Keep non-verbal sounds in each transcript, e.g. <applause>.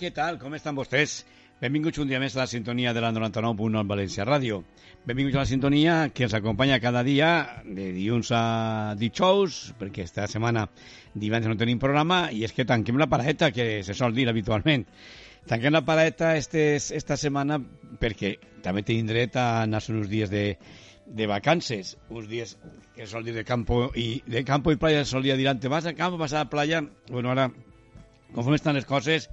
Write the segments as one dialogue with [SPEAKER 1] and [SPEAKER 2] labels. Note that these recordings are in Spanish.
[SPEAKER 1] Què tal? Com estan vostès? Benvinguts un dia més a la sintonia de la 99.1 València Ràdio. Benvinguts a la sintonia que ens acompanya cada dia de dilluns a dijous, perquè esta setmana divendres no tenim programa, i és que tanquem la paradeta, que se sol dir habitualment. Tanquem la paradeta estes, esta setmana perquè també tenim dret a anar uns dies de, de vacances, uns dies que sol dir de campo i de campo i playa, solia dir vas a campo, vas a la playa, bueno, ara conforme estan les coses,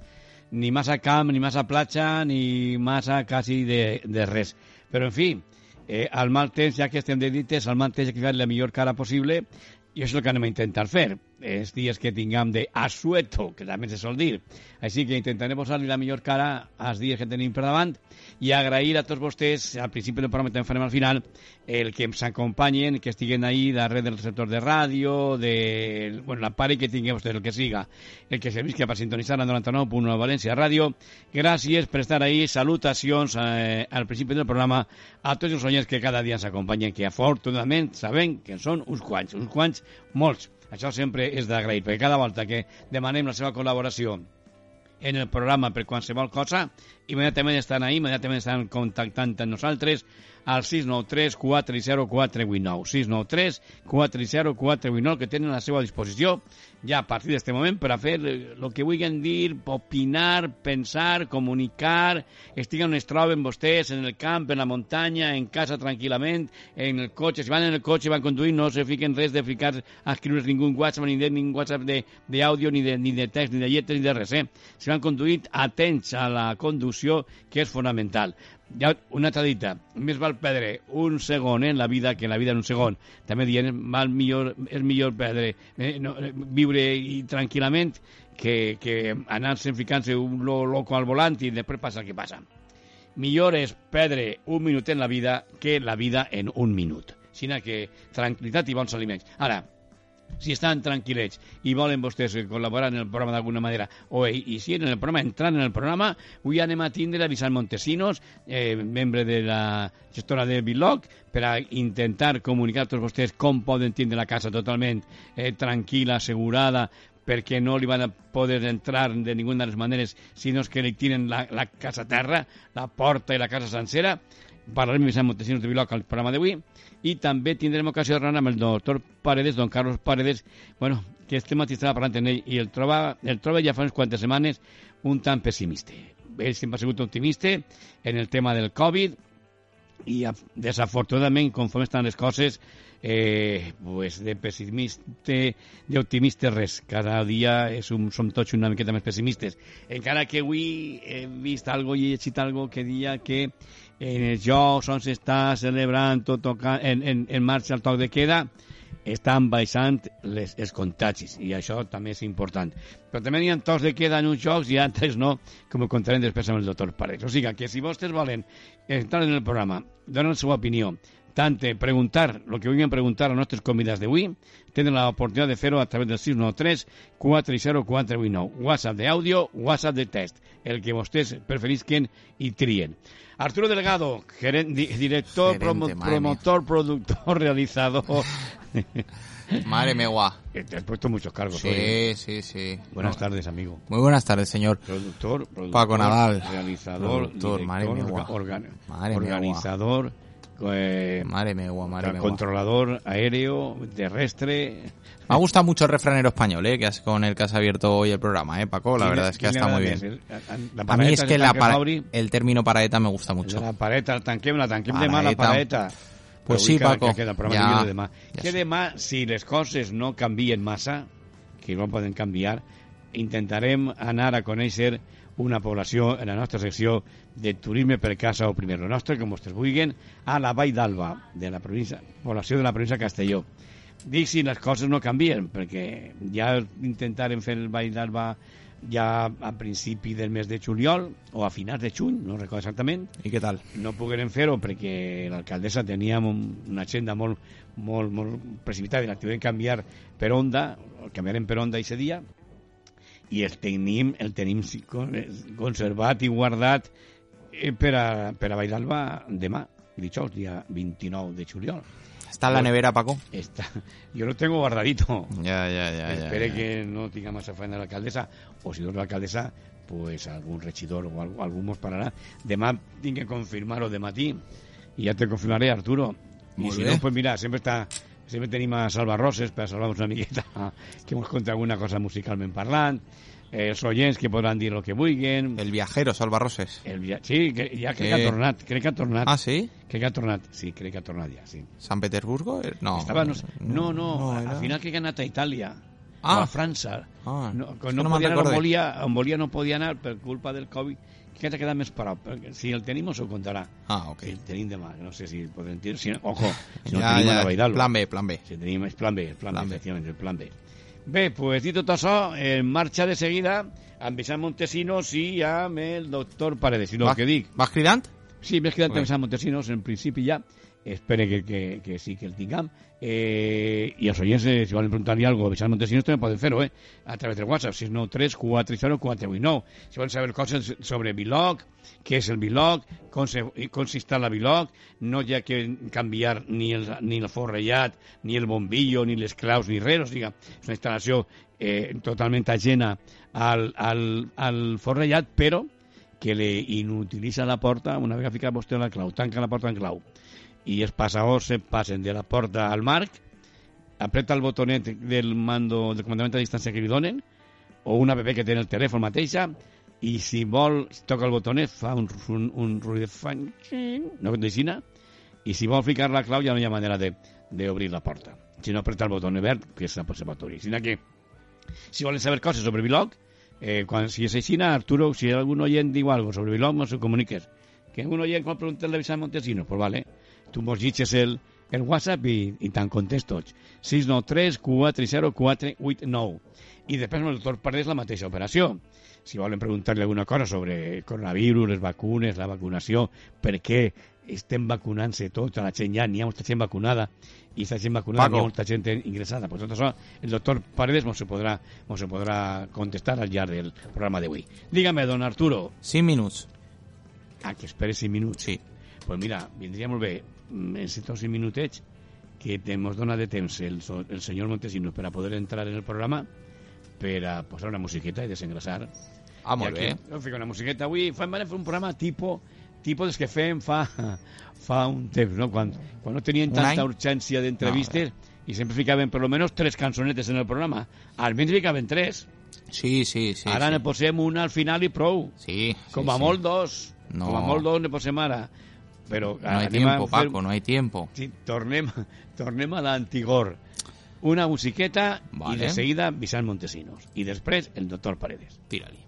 [SPEAKER 1] ni massa camp, ni massa platja, ni massa quasi de, de res. Però, en fi, eh, al mal temps, ja que estem de dites, al mal temps ha que la millor cara possible i això és el que anem a intentar fer. Els dies que tinguem de asueto, que també se sol dir. Així que intentarem posar-li la millor cara als dies que tenim per davant i agrair a tots vostès, al principi del programa també farem al final, el que ens acompanyen, que estiguen ahí darrere del sector de ràdio, de bueno, la pare que tingueu vostès, el que siga, el que servisca per sintonitzar la 99.1 València Ràdio. Gràcies per estar ahí, salutacions eh, al principi del programa a tots els oients que cada dia ens acompanyen, que afortunadament sabem que són uns quants, uns quants, molts. Això sempre és d'agrair, perquè cada volta que demanem la seva col·laboració en el programa per qualsevol cosa, immediatament estan ahí, immediatament estan contactant amb nosaltres al 693 40489 693 40489 que tenen a la seva disposició ja a partir d'aquest moment per a fer el que vulguin dir, opinar, pensar, comunicar, estiguen on es troben vostès, en el camp, en la muntanya, en casa tranquil·lament, en el cotxe, si van en el cotxe, van conduint, no se fiquen res de ficar a escriure ningú WhatsApp, ni de ningú WhatsApp d'àudio, ni, de, ni de text, ni de lletres, ni de res, eh? Si van conduint, atents a la conducció, que és fonamental. Ja una altra dita, més val perdre un segon en la vida que en la vida en un segon. També dient, val millor, és millor perdre, eh, no, viure i tranquil·lament que, que anar-se ficant-se un lo, loco al volant i després passa el que passa. Millor és perdre un minut en la vida que la vida en un minut. Sinó que tranquil·litat i bons aliments. Ara, si estan tranquil·lets i volen vostès col·laborar en el programa d'alguna manera o i si en el programa, entrant en el programa avui anem a tindre a Vicent Montesinos eh, membre de la gestora de Biloc per a intentar comunicar a tots vostès com poden tindre la casa totalment eh, tranquil·la, assegurada perquè no li van a poder entrar de ninguna de les maneres sinó que li tiren la, la casa a terra, la porta i la casa sencera parlarem amb Vicent Montesinos de Biloc al programa d'avui i també tindrem ocasió de parlar amb el doctor Paredes, don Carlos Paredes, bueno, que este matí estava parlant amb ell i el troba, el troba ja fa unes quantes setmanes un tant pessimista. Ell sempre ha sigut optimista en el tema del Covid i desafortunadament, conforme estan les coses, eh, pues de pessimista, d'optimista res. Cada dia és un, som tots una miqueta més pessimistes. Encara que avui he vist algo i he llegit algo que dia que en els jocs on s'està celebrant toca, en, en, en marxa el toc de queda, estan baixant les, els contagis i això també és important. Però també hi ha tocs de queda en uns jocs i altres no, com ho contarem després amb el doctor Paredes. O sigui que si vostès volen entrar en el programa, donar la seva opinió, preguntar el que vulguin preguntar a nostres convidats d'avui, tenen l'oportunitat de fer-ho a través del 693 40489 WhatsApp d'àudio, WhatsApp de test, el que vostès preferisquen i trien. Arturo Delgado, director,
[SPEAKER 2] Gerente,
[SPEAKER 1] promo,
[SPEAKER 2] madre
[SPEAKER 1] promotor, productor, <laughs> realizador. <laughs>
[SPEAKER 2] Madre mía.
[SPEAKER 1] Que Te has puesto muchos cargos
[SPEAKER 2] Sí,
[SPEAKER 1] hoy, ¿eh?
[SPEAKER 2] sí, sí.
[SPEAKER 1] Buenas
[SPEAKER 2] No.
[SPEAKER 1] tardes, amigo.
[SPEAKER 2] Muy buenas tardes, señor.
[SPEAKER 1] Productor, productor
[SPEAKER 2] Paco Nadal.
[SPEAKER 1] realizador,
[SPEAKER 2] Productor, madre
[SPEAKER 1] director,
[SPEAKER 2] mía,
[SPEAKER 1] orga-
[SPEAKER 2] Madre mía,
[SPEAKER 1] organizador, eh,
[SPEAKER 2] Madre mía, madre mía.
[SPEAKER 1] controlador aéreo, terrestre.
[SPEAKER 2] Me ha gustado mucho el refranero español, ¿eh? Que has, con el que has abierto hoy el programa, ¿eh, Paco? La
[SPEAKER 1] ¿Quién-
[SPEAKER 2] verdad es que está muy
[SPEAKER 1] de
[SPEAKER 2] bien.
[SPEAKER 1] A- a- la
[SPEAKER 2] A mí es
[SPEAKER 1] de
[SPEAKER 2] que la para- el término paraeta me gusta
[SPEAKER 1] de
[SPEAKER 2] mucho.
[SPEAKER 1] La pareta, el tanquem, la tanquem demà, la
[SPEAKER 2] Paraeta.
[SPEAKER 1] pareta.
[SPEAKER 2] Pues sí,
[SPEAKER 1] que-
[SPEAKER 2] Paco,
[SPEAKER 1] Que
[SPEAKER 2] ja-
[SPEAKER 1] de
[SPEAKER 2] ja
[SPEAKER 1] que demà, si les coses no canvien massa, que no poden canviar, intentarem anar a conèixer una població en la nostra secció de turisme per casa o primer lo nostre, com vostès vulguin, a la Vall d'Alba, de la província, població de la província de Castelló. Dic si les coses no canvien, perquè ja intentarem fer el Vall d'Alba ja a principi del mes de juliol o a finals de juny, no recordo exactament.
[SPEAKER 2] I què tal?
[SPEAKER 1] No poguérem fer-ho perquè l'alcaldessa tenia un- una agenda molt, molt, molt precipitada i la que canviar per onda, canviarem per onda aquest dia, i el tenim, el tenim conservat i guardat eh, per a, per a Vall demà, dijous, dia 29 de juliol.
[SPEAKER 2] Està en la nevera, Paco?
[SPEAKER 1] Está, yo lo tengo guardadito.
[SPEAKER 2] Ja, ja. ja,
[SPEAKER 1] Espere que no tenga más afán de la alcaldesa, o si no es la alcaldesa, pues algún regidor o algo, algún mos pararà. Demà tinc que confirmar-ho de matí, i ja te confirmaré, Arturo. I si no, pues mira, sempre està sempre tenim a Salva Roses per salvar-nos una miqueta que ens conta alguna cosa musicalment parlant eh, els oients que podran dir el que vulguin
[SPEAKER 2] El viajero, Salva Roses.
[SPEAKER 1] el via... sí, que, ja crec que
[SPEAKER 2] Eh.
[SPEAKER 1] ha tornat crec que ha tornat
[SPEAKER 2] Ah, sí?
[SPEAKER 1] crec que ha tornat sí, crec que ha tornat ja, sí
[SPEAKER 2] ¿San Petersburgo? Eh, No.
[SPEAKER 1] Estava, no, sé- no, no,
[SPEAKER 2] era-
[SPEAKER 1] al final crec que ha anat a Itàlia
[SPEAKER 2] Ah.
[SPEAKER 1] o a França
[SPEAKER 2] Ah,
[SPEAKER 1] no, no,
[SPEAKER 2] que
[SPEAKER 1] no
[SPEAKER 2] no
[SPEAKER 1] podia anar on volia, on volia no podia anar per culpa del Covid que ha quedat més perquè si el tenim us ho contarà
[SPEAKER 2] Ah, ok.
[SPEAKER 1] si el tenim demà no sé si podem dir si, ojo, si no
[SPEAKER 2] Ja,
[SPEAKER 1] tenim a
[SPEAKER 2] ja.
[SPEAKER 1] d'Alba.
[SPEAKER 2] Plan B, plan B.
[SPEAKER 1] si tenim plan B el plan,
[SPEAKER 2] Plan
[SPEAKER 1] B,
[SPEAKER 2] B.
[SPEAKER 1] efectivament, el plan B bé, pues dit tot això en marxa de seguida amb Vicent Montesinos i amb el doctor Paredes i el que dic
[SPEAKER 2] Vas cridant?
[SPEAKER 1] Sí, m'he quedat pensant Montesinos, en principi ja. Espere que, que, que sí que el tinguem. Eh, I els oients, eh, si volen preguntar-li alguna cosa a Vicent Montesinos, també poden fer-ho, eh? A través del WhatsApp, 693 430 489. Si volen saber coses sobre Vilog, què és el Vilog, com, s'instal·la Vilog, no hi ha que canviar ni el, ni el forrellat, ni el bombillo, ni les claus, ni res. O sigui, és una instal·lació eh, totalment ajena al, al, al forrellat, però que le inutilitza la porta una vegada fica vostè la clau, tanca la porta en clau i els passadors se passen de la porta al marc, apreta el botonet del mando del comandament a distància que li donen, o una bebè que té el telèfon mateixa, i si vol, toca el botonet, fa un, un, un ruït de fan, no deixina, i si vol ficar la clau ja no hi ha manera de- d'obrir la porta. Si no apreta el botó verd, que és observatori. Sinó que, si volen saber coses sobre Vilog, eh, quan, si és així, Arturo, si algun oient diu algo sobre Vilog, mos ho comuniques. Que algun oient vol preguntar-le a Vicent Montesinos, pues vale, tu mos llitges el, el WhatsApp i, i te'n contestots. 693 430 489. I després el doctor Paredes la mateixa operació. Si volen preguntar-li alguna cosa sobre el coronavirus, les vacunes, la vacunació, per què estem vacunant-se tota la gent ja, n'hi ha molta gent vacunada i aquesta gent vacunada
[SPEAKER 2] Paco.
[SPEAKER 1] n'hi ha molta gent ingressada. Pues tot això el doctor Paredes mos ho podrà, mos ho podrà contestar al llarg del programa d'avui. Dígame, don Arturo,
[SPEAKER 2] 5 minuts.
[SPEAKER 1] a que espere 5 minuts.
[SPEAKER 2] Sí.
[SPEAKER 1] Pues mira, vindria molt bé mm, en estos 5 minutets que mos dona de temps el, el senyor Montesinos per a poder entrar en el programa per a posar una musiqueta i desengrasar.
[SPEAKER 2] Ah, molt
[SPEAKER 1] I
[SPEAKER 2] bé.
[SPEAKER 1] aquí, no, fico una musiqueta avui. Fem, fer un programa tipo, tipo dels que fem fa, <laughs> fa un temps, no? Quan, quan no tenien tanta
[SPEAKER 2] any?
[SPEAKER 1] urgència d'entrevistes i sempre ficaven per lo menos tres cançonetes en el programa. Almenys ficaven tres.
[SPEAKER 2] Sí, sí, sí.
[SPEAKER 1] Ara
[SPEAKER 2] sí.
[SPEAKER 1] ne posem una al final i prou.
[SPEAKER 2] Sí,
[SPEAKER 1] Com
[SPEAKER 2] sí,
[SPEAKER 1] a
[SPEAKER 2] sí.
[SPEAKER 1] molt dos.
[SPEAKER 2] No.
[SPEAKER 1] Com a molt dos ne posem ara. Però
[SPEAKER 2] No hay
[SPEAKER 1] a
[SPEAKER 2] tiempo, Paco, no hay tiempo.
[SPEAKER 1] Sí, tornem, tornem a l'antigor. Una musiqueta
[SPEAKER 2] Vale.
[SPEAKER 1] i de seguida Vicent Montesinos. I després el doctor Paredes.
[SPEAKER 2] Tírali.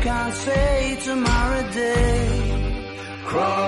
[SPEAKER 3] Can't say tomorrow day. Crawling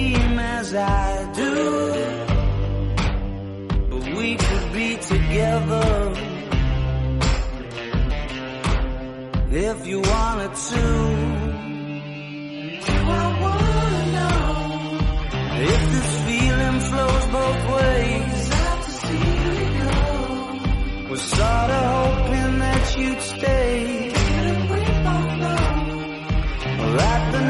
[SPEAKER 3] I do. But we could be together if you wanted to. Do I wanna know if this feeling flows both ways? Was sorta hoping that you'd stay. Didn't we both know that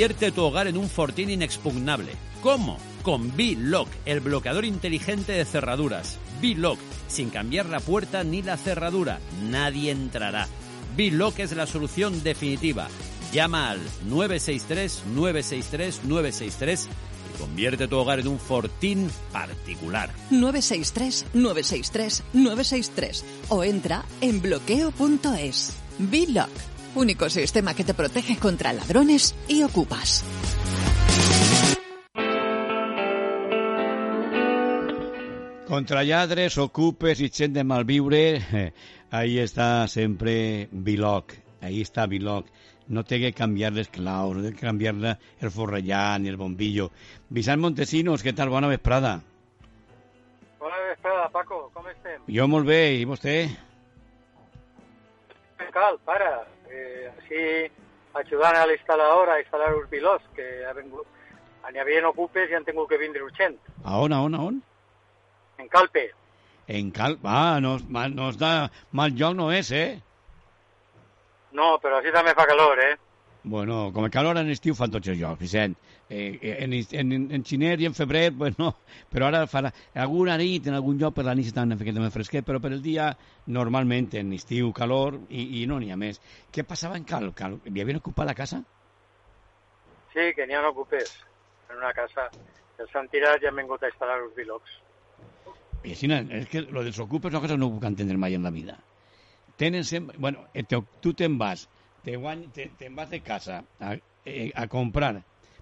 [SPEAKER 4] Convierte tu hogar en un fortín inexpugnable. ¿Cómo? Con B-Lock, el bloqueador inteligente de cerraduras. B-Lock, sin cambiar la puerta ni la cerradura. Nadie entrará. B-Lock es la solución definitiva. Llama al 963-963-963 y convierte tu hogar en un fortín particular.
[SPEAKER 5] 963 963 963 o entra en bloqueo.es. B-Lock, único sistema que te protege contra ladrones y ocupas.
[SPEAKER 1] Contra lladres, ocupes i gent de malviure, eh, ahí està sempre Biloc, ahí està Biloc. No té que canviar les claus, no té que canviar el forrellat ni el bombillo. Vicent Montesinos, què tal? Bona vesprada.
[SPEAKER 6] Bona vesprada, Paco, com estem?
[SPEAKER 1] Jo molt bé, i vostè?
[SPEAKER 6] Cal, para, així ajudant a l'instal·lador a instal·lar uns pilots que ha vengut, n'hi havia ocupes i han tingut que vindre urgent.
[SPEAKER 1] A on, a on, a on?
[SPEAKER 6] En Calpe.
[SPEAKER 1] En Cal... Ah, no, mal- no està... Mal lloc no és, eh?
[SPEAKER 6] No, però així també fa calor, eh?
[SPEAKER 1] Bueno, com a calor en estiu fan tots els llocs, Vicent. Eh, en, en, en xiner i en febrer, <laughs> pues no, però ara farà alguna nit, en algun lloc per la nit està una miqueta més fresquet, però per el dia normalment en estiu calor i, i no n'hi ha més. Què passava en Cal? Cal? Hi havien ocupat la casa?
[SPEAKER 6] Sí, que n'hi ha ocupes en una casa. Els han tirat i han vingut a instal·lar uns bilocs.
[SPEAKER 1] I així, és que lo dels ocupes és una cosa que no puc entendre mai en la vida. Tenen sempre... Bueno, eh, te, tu te'n vas, te guany, te, te'n vas de casa a, eh, a comprar,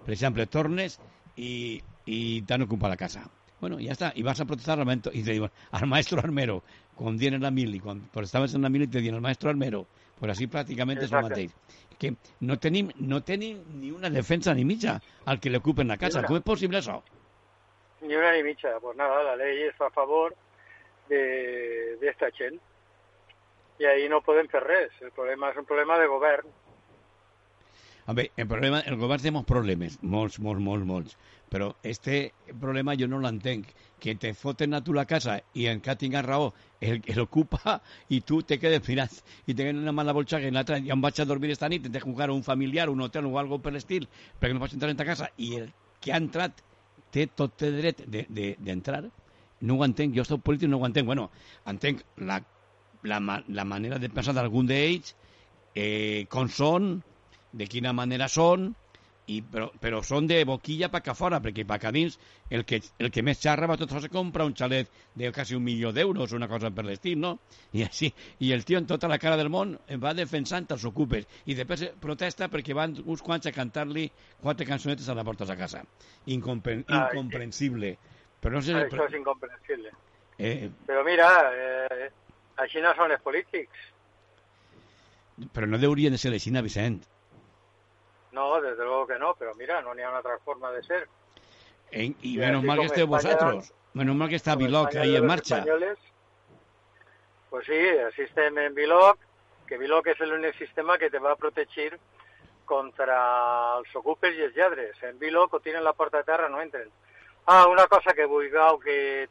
[SPEAKER 1] per exemple, tornes i, i t'han ocupat la casa. Bueno, ya está, y vas a protestar al momento, y te digo, al maestro armero, quan dien la mili, quan pues estaves en la mili te diuen al maestro armero, pues así pràcticament és el mateix. Que no tenim, no tenim ni una defensa ni mitja al que le ocupen la casa. Com és possible això?
[SPEAKER 6] Ni una ni mitja. Pues nada, la ley està a favor de, de esta gent. I ahí no podem fer res. El problema és un problema de govern.
[SPEAKER 1] A veure, el problema, el govern té molts problemes, molts, molts, molts, molts, però este problema jo no l'entenc, que te foten a tu la casa i en que tingues raó el que l'ocupa i tu te quedes mirat i te quedes una mala bolsa que l'altra ja em vaig a dormir esta nit, tens que jugar a un familiar, un hotel o algo per l'estil, perquè no pots entrar en ta casa i el que ha entrat té tot el dret d'entrar, de, de, no ho entenc, jo soc polític no ho entenc, bueno, entenc la, la, la manera de pensar d'algun d'ells, eh, com són, de quina manera són, i, però, però són de boquilla per que fora, perquè per que dins el que, el que més xarra va tot se compra un xalet de quasi un milió d'euros, una cosa per l'estil, no? I així, i el tio en tota la cara del món va defensant els ocupes i després protesta perquè van uns quants a cantar-li quatre cançonetes a la porta de casa. Incompre
[SPEAKER 6] Ah,
[SPEAKER 1] incomprensible. Però no sé...
[SPEAKER 6] Això és incomprensible.
[SPEAKER 1] Eh,
[SPEAKER 6] Però mira, eh, així no són els polítics.
[SPEAKER 1] però no haurien de ser així, Vicent.
[SPEAKER 6] No, desde luego que no, pero mira, no una otra forma de ser.
[SPEAKER 1] Eh, y
[SPEAKER 6] Y
[SPEAKER 1] menos mal que esté vosotros. Menos mal que está Biloc ahí
[SPEAKER 6] de
[SPEAKER 1] en
[SPEAKER 6] los
[SPEAKER 1] marcha.
[SPEAKER 6] pues sí, el sistema en Biloc, que Biloc és l'únic sistema que te va protegir contra els ocupes i els lladres. En Biloc o tiren la porta a terra no entren. Ah, una cosa que vulgueu que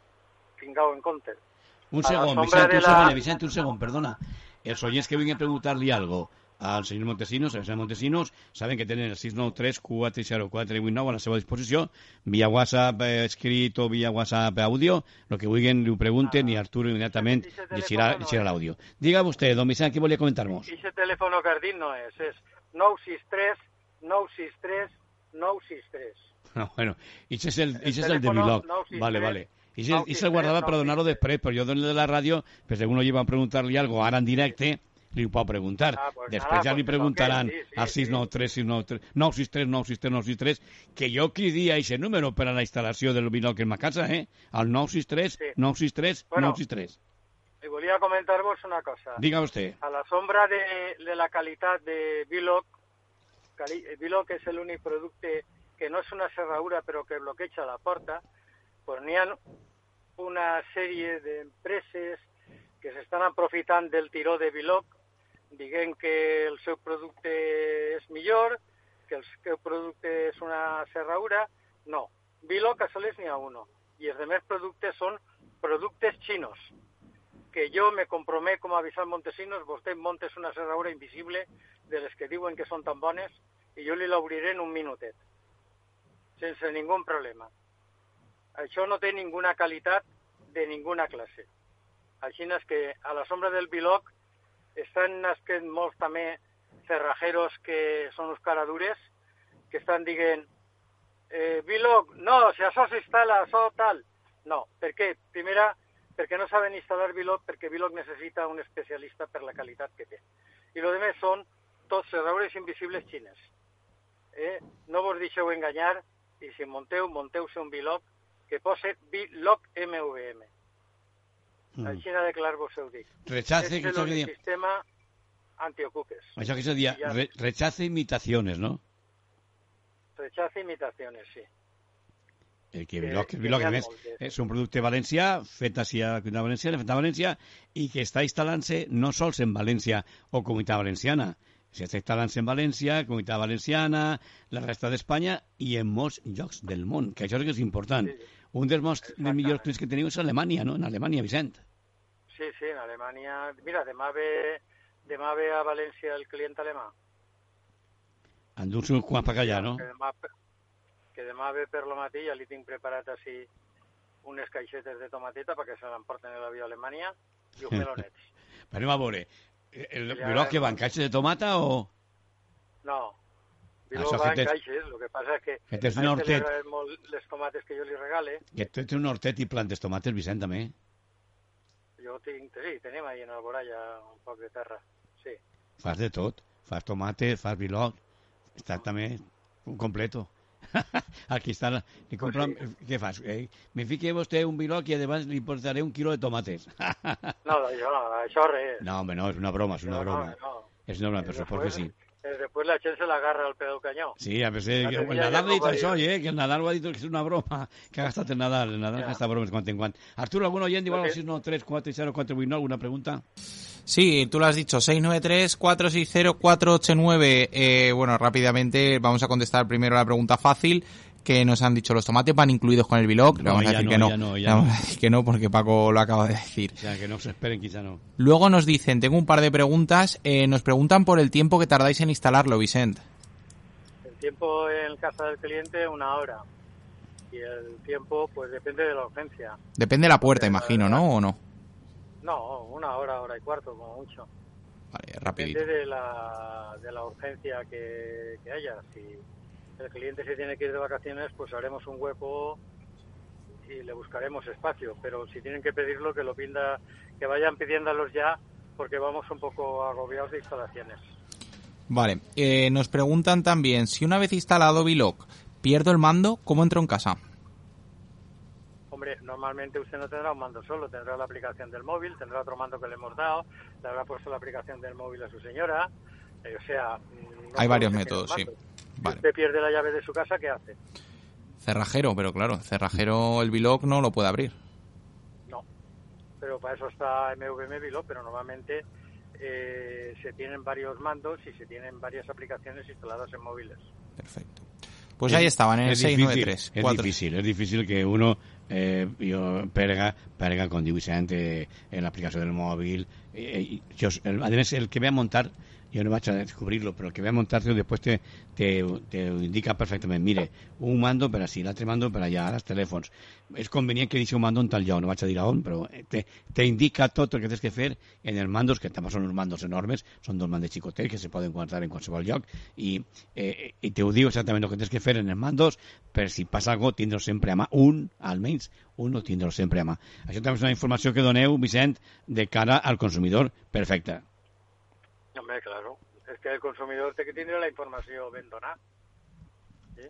[SPEAKER 6] tingueu en compte.
[SPEAKER 1] Un
[SPEAKER 6] A
[SPEAKER 1] segon, Vicent,
[SPEAKER 6] de
[SPEAKER 1] un
[SPEAKER 6] la-
[SPEAKER 1] segon, Vicent, un segon, perdona. Els oients que vinguin a preguntar-li algo al senyor Montesinos, al senyor Montesinos, saben que tenen el 693 404 89 a la seva disposició, via WhatsApp eh, escrit o via WhatsApp audio, el que vulguin li ho pregunten i Arturo immediatament
[SPEAKER 6] Ese
[SPEAKER 1] llegirà,
[SPEAKER 6] teléfono no
[SPEAKER 1] l'àudio. Diga vostè, don Vicent, què volia comentar-nos?
[SPEAKER 6] Aquest telèfon que has dit no és, és 963 963 963.
[SPEAKER 1] No, bueno, ese es el,
[SPEAKER 6] El
[SPEAKER 1] ese es el de.
[SPEAKER 6] 963,
[SPEAKER 1] Vale, vale. Y se, y se
[SPEAKER 6] 963,
[SPEAKER 1] guardaba para
[SPEAKER 6] 963.
[SPEAKER 1] donarlo después, pero yo donde de la radio, pues según lo llevan a preguntarle algo, ahora en directe, ho pot preguntar.
[SPEAKER 6] Ah, pues
[SPEAKER 1] Després
[SPEAKER 6] nada,
[SPEAKER 1] li
[SPEAKER 6] pues que
[SPEAKER 1] preguntaran
[SPEAKER 6] toque, sí, sí, sí.
[SPEAKER 1] 693, 693, 963, 963, 963, que jo cridia aquest número per a la instal·lació del Biloc en ma casa, eh? Al 963,
[SPEAKER 6] Sí.
[SPEAKER 1] 963,
[SPEAKER 6] Bueno.
[SPEAKER 1] 963.
[SPEAKER 6] I volia comentar-vos una cosa.
[SPEAKER 1] Diga usted.
[SPEAKER 6] A la sombra de, de la qualitat de Biloc, Biloc és l'únic producte que no és una serradura però que bloqueja la porta, pues n'hi ha una sèrie d'empreses que s'estan aprofitant del tiró de Biloc, dient que el seu producte és millor, que el seu producte és una serradura. No, Biloc a soles n'hi ha uno. I els demés productes són productes xinos que jo me compromet com a Vicent Montesinos, vostè montes una serradura invisible de les que diuen que són tan bones i jo li l'obriré en un minutet, sense ningú problema. Això no té ninguna qualitat de ninguna classe. Així és que a la sombra del Biloc estan nasquent molts també cerrajeros que són uns caradures que estan dient eh, Biloc, no, si això s'instal·la, això tal. No, per què? Primera, perquè no saben instal·lar Biloc, perquè Biloc necessita un especialista per la qualitat que té. I lo demés són tots serradures invisibles xines. Eh? No vos deixeu enganyar i si monteu, monteu-se un Biloc que posa Biloc MVM.
[SPEAKER 1] Mm.
[SPEAKER 6] Així de clar vos ho dic.
[SPEAKER 1] Rechace,
[SPEAKER 6] Este
[SPEAKER 1] que que
[SPEAKER 6] l'únic
[SPEAKER 1] diu-
[SPEAKER 6] sistema antiocupes.
[SPEAKER 1] Això que re, rechace imitaciones, ¿no?
[SPEAKER 6] Rechaza imitaciones, sí.
[SPEAKER 1] El que
[SPEAKER 6] Que-
[SPEAKER 1] el
[SPEAKER 6] que
[SPEAKER 1] a més,
[SPEAKER 6] moltes.
[SPEAKER 1] és un producte valencià, fet així a la Comunitat Valenciana, fet a València, i que està instal·lant-se no sols en València o Comunitat Valenciana, s'està instal·lant-se en València, Comunitat Valenciana, la resta d'Espanya i en molts llocs del món, que això és que és important.
[SPEAKER 6] Sí.
[SPEAKER 1] Un dels, dels millors clients que teniu és Alemanya, no? En Alemanya, Vicent.
[SPEAKER 6] Sí, sí, en Alemanya... Mira, demà ve, demà ve a València el client alemà.
[SPEAKER 1] Endur-se uns quants per allà, no?
[SPEAKER 6] Que demà, que demà ve per lo matí, ja li tinc preparat així unes caixetes de tomateta perquè se l'emporten a l'avió a Alemanya i uns <laughs> melonets.
[SPEAKER 1] Anem a veure. El
[SPEAKER 6] Ja-
[SPEAKER 1] Biloc que va en caixes de tomata o...
[SPEAKER 6] No, Biló va en caixes, el que passa és que,
[SPEAKER 1] que tens un hortet.
[SPEAKER 6] molt les tomates que jo li regale.
[SPEAKER 1] Que tu tens un hortet i plantes tomates, Vicent, també.
[SPEAKER 6] Jo tinc, sí, tenim ahí en Alboraya un poc de terra, sí.
[SPEAKER 1] Fas de tot. Fas tomate, fas biloc. Està també un completo. <laughs> Aquí està. la- Li compro,
[SPEAKER 6] Pues
[SPEAKER 1] Què fas? Eh? Me fique vostè un biloc i además li portaré un quilo de tomates.
[SPEAKER 6] No, això no, això res.
[SPEAKER 1] no, home, no, és una broma, és una
[SPEAKER 6] No, no,
[SPEAKER 1] broma.
[SPEAKER 6] no.
[SPEAKER 1] És una broma, per
[SPEAKER 6] Els de
[SPEAKER 1] supost que sí.
[SPEAKER 6] Después la se la agarra al pedo cañón.
[SPEAKER 1] Sí, a veces
[SPEAKER 6] La
[SPEAKER 1] que, el Nadal això,
[SPEAKER 6] dir.
[SPEAKER 1] eh? que el Nadal ho ha dit que és una broma que ha el Nadal. El Nadal gasta bromes quan en quan. Arturo, algun oient igual al
[SPEAKER 6] Sí.
[SPEAKER 1] 693 460 489 alguna pregunta?
[SPEAKER 2] Sí, tú lo has dicho, 693-460-489. Eh, bueno, rápidamente vamos a contestar primero la pregunta fácil que nos han dicho los tomates van incluidos con el Biloc. Le
[SPEAKER 1] No,
[SPEAKER 2] vamos a decir
[SPEAKER 1] no,
[SPEAKER 2] que no.
[SPEAKER 1] ya no,
[SPEAKER 2] Le vamos
[SPEAKER 1] no.
[SPEAKER 2] a decir que no porque Paco lo acaba de decir.
[SPEAKER 1] O sea, que no se esperen, quizá no.
[SPEAKER 2] Luego nos dicen, tengo un par de preguntas, eh, nos preguntan por el tiempo que tardáis en instalarlo, Vicente.
[SPEAKER 6] El tiempo en casa del cliente, una hora. Y el tiempo, pues depende de la urgencia.
[SPEAKER 2] Depende de la puerta, imagino, ¿no? ¿O no?
[SPEAKER 6] No, una hora, hora y cuarto, como mucho.
[SPEAKER 2] Vale, rapidito.
[SPEAKER 6] Depende de la, de la urgencia que, que haya. Si el cliente se tiene que ir de vacaciones, pues haremos un hueco y le buscaremos espacio. Pero si tienen que pedirlo, que lo pinda, que vayan pidiéndolos ya, porque vamos un poco agobiados de instalaciones.
[SPEAKER 2] Vale, eh, nos preguntan también, si una vez instalado Biloc pierdo el mando, ¿cómo entro en casa?
[SPEAKER 6] Hombre, normalmente usted no tendrá un mando solo, tendrá la aplicación del móvil, tendrá otro mando que le hemos dado, le habrá puesto la aplicación del móvil a su señora, o sea... mm, no
[SPEAKER 2] Hay varios métodos, sí.
[SPEAKER 6] Si usted pierde la llave de su casa, ¿qué hace?
[SPEAKER 2] Cerrajero, pero claro, cerrajero el Biloc no lo puede abrir.
[SPEAKER 6] No. Pero para eso está MVM Vilo, pero normalmente eh, se tienen varios mandos y se tienen varias aplicaciones instaladas en móviles.
[SPEAKER 2] Perfecto. Pues ahí estaban, en el
[SPEAKER 1] Es difícil,
[SPEAKER 2] 693.
[SPEAKER 1] Es
[SPEAKER 2] cuatro-
[SPEAKER 1] difícil, es difícil que uno eh, jo, perga, Vicent, eh, en l'aplicació del mòbil. Eh, eh, jo, el, a més, el que ve a montar, yo no vaig a descubrirlo, pero el que ve a montar después te, te, te indica perfectament, mire, un mando per així, l'altre mando per allà, als telèfons. És convenient que deixi un mando en tal lloc, no vaig a dir on, però eh, te, te indica tot el que tens que fer en els mandos, que tampoc són uns mandos enormes, són dos mandos xicotets que se poden guardar en qualsevol lloc, i, eh, i te ho diu exactament el que tens que fer en els mandos, per si passa alguna cosa, tindre sempre a mà, un, almenys, un o tindre sempre a mà. Això també és una informació que doneu, Vicent, de cara al consumidor perfecta.
[SPEAKER 6] Hombre, claro. Es que el consumidor tiene que tener la información ben donada. ¿sí?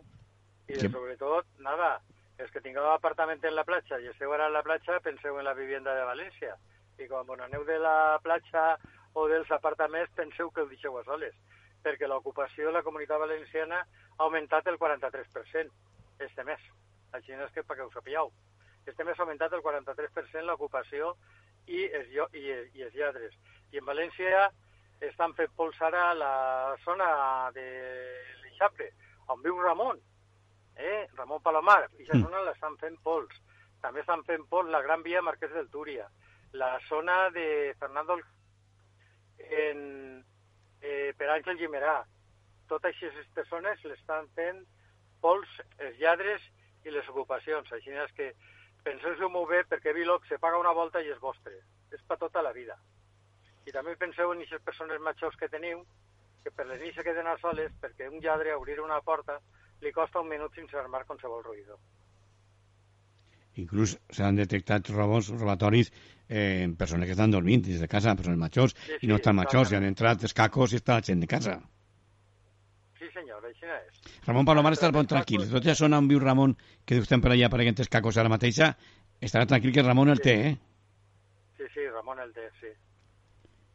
[SPEAKER 6] Y de
[SPEAKER 1] Sí.
[SPEAKER 6] sobre todo, nada, es que tingueu apartament en la platja i esteu ara a la platja, penseu en la vivienda de València. I quan aneu de la platja o dels apartaments, penseu que ho deixeu a soles. Perquè l'ocupació de la comunitat valenciana ha augmentat el 43% este mes. Així és que perquè ho sapigueu. Este mes ha augmentat el 43% l'ocupació i els, i, i els lladres. I en València estan fent pols ara a la zona de l'Eixample, on viu Ramon, eh? Ramon Palomar, i aquesta zona l'estan fent pols. També estan fent pols la Gran Via Marquès del Túria, la zona de Fernando en, eh, per Àngel Guimerà. Totes aquestes zones l'estan fent pols, els lladres i les ocupacions. Així és que penseu-s'ho molt bé perquè Viloc se paga una volta i és vostre. És per tota la vida. I també penseu en aquestes persones majors que teniu, que per les nits se queden a soles perquè un lladre obrir una porta li costa un minut sense armar qualsevol ruïdor.
[SPEAKER 1] Inclús s'han detectat robos, robatoris eh, en persones que estan dormint dins de casa, persones majors,
[SPEAKER 6] Sí,
[SPEAKER 1] i no
[SPEAKER 6] sí,
[SPEAKER 1] estan majors, i han entrat els cacos i està la gent de casa.
[SPEAKER 6] Sí, senyor, així és.
[SPEAKER 1] Ramon Palomar està bon tranquil. Tot ja zona on viu Ramon, que estem per allà per aquests cacos ara mateixa, estarà tranquil que Ramon el té, eh?
[SPEAKER 6] Sí, sí, Ramon el té, sí.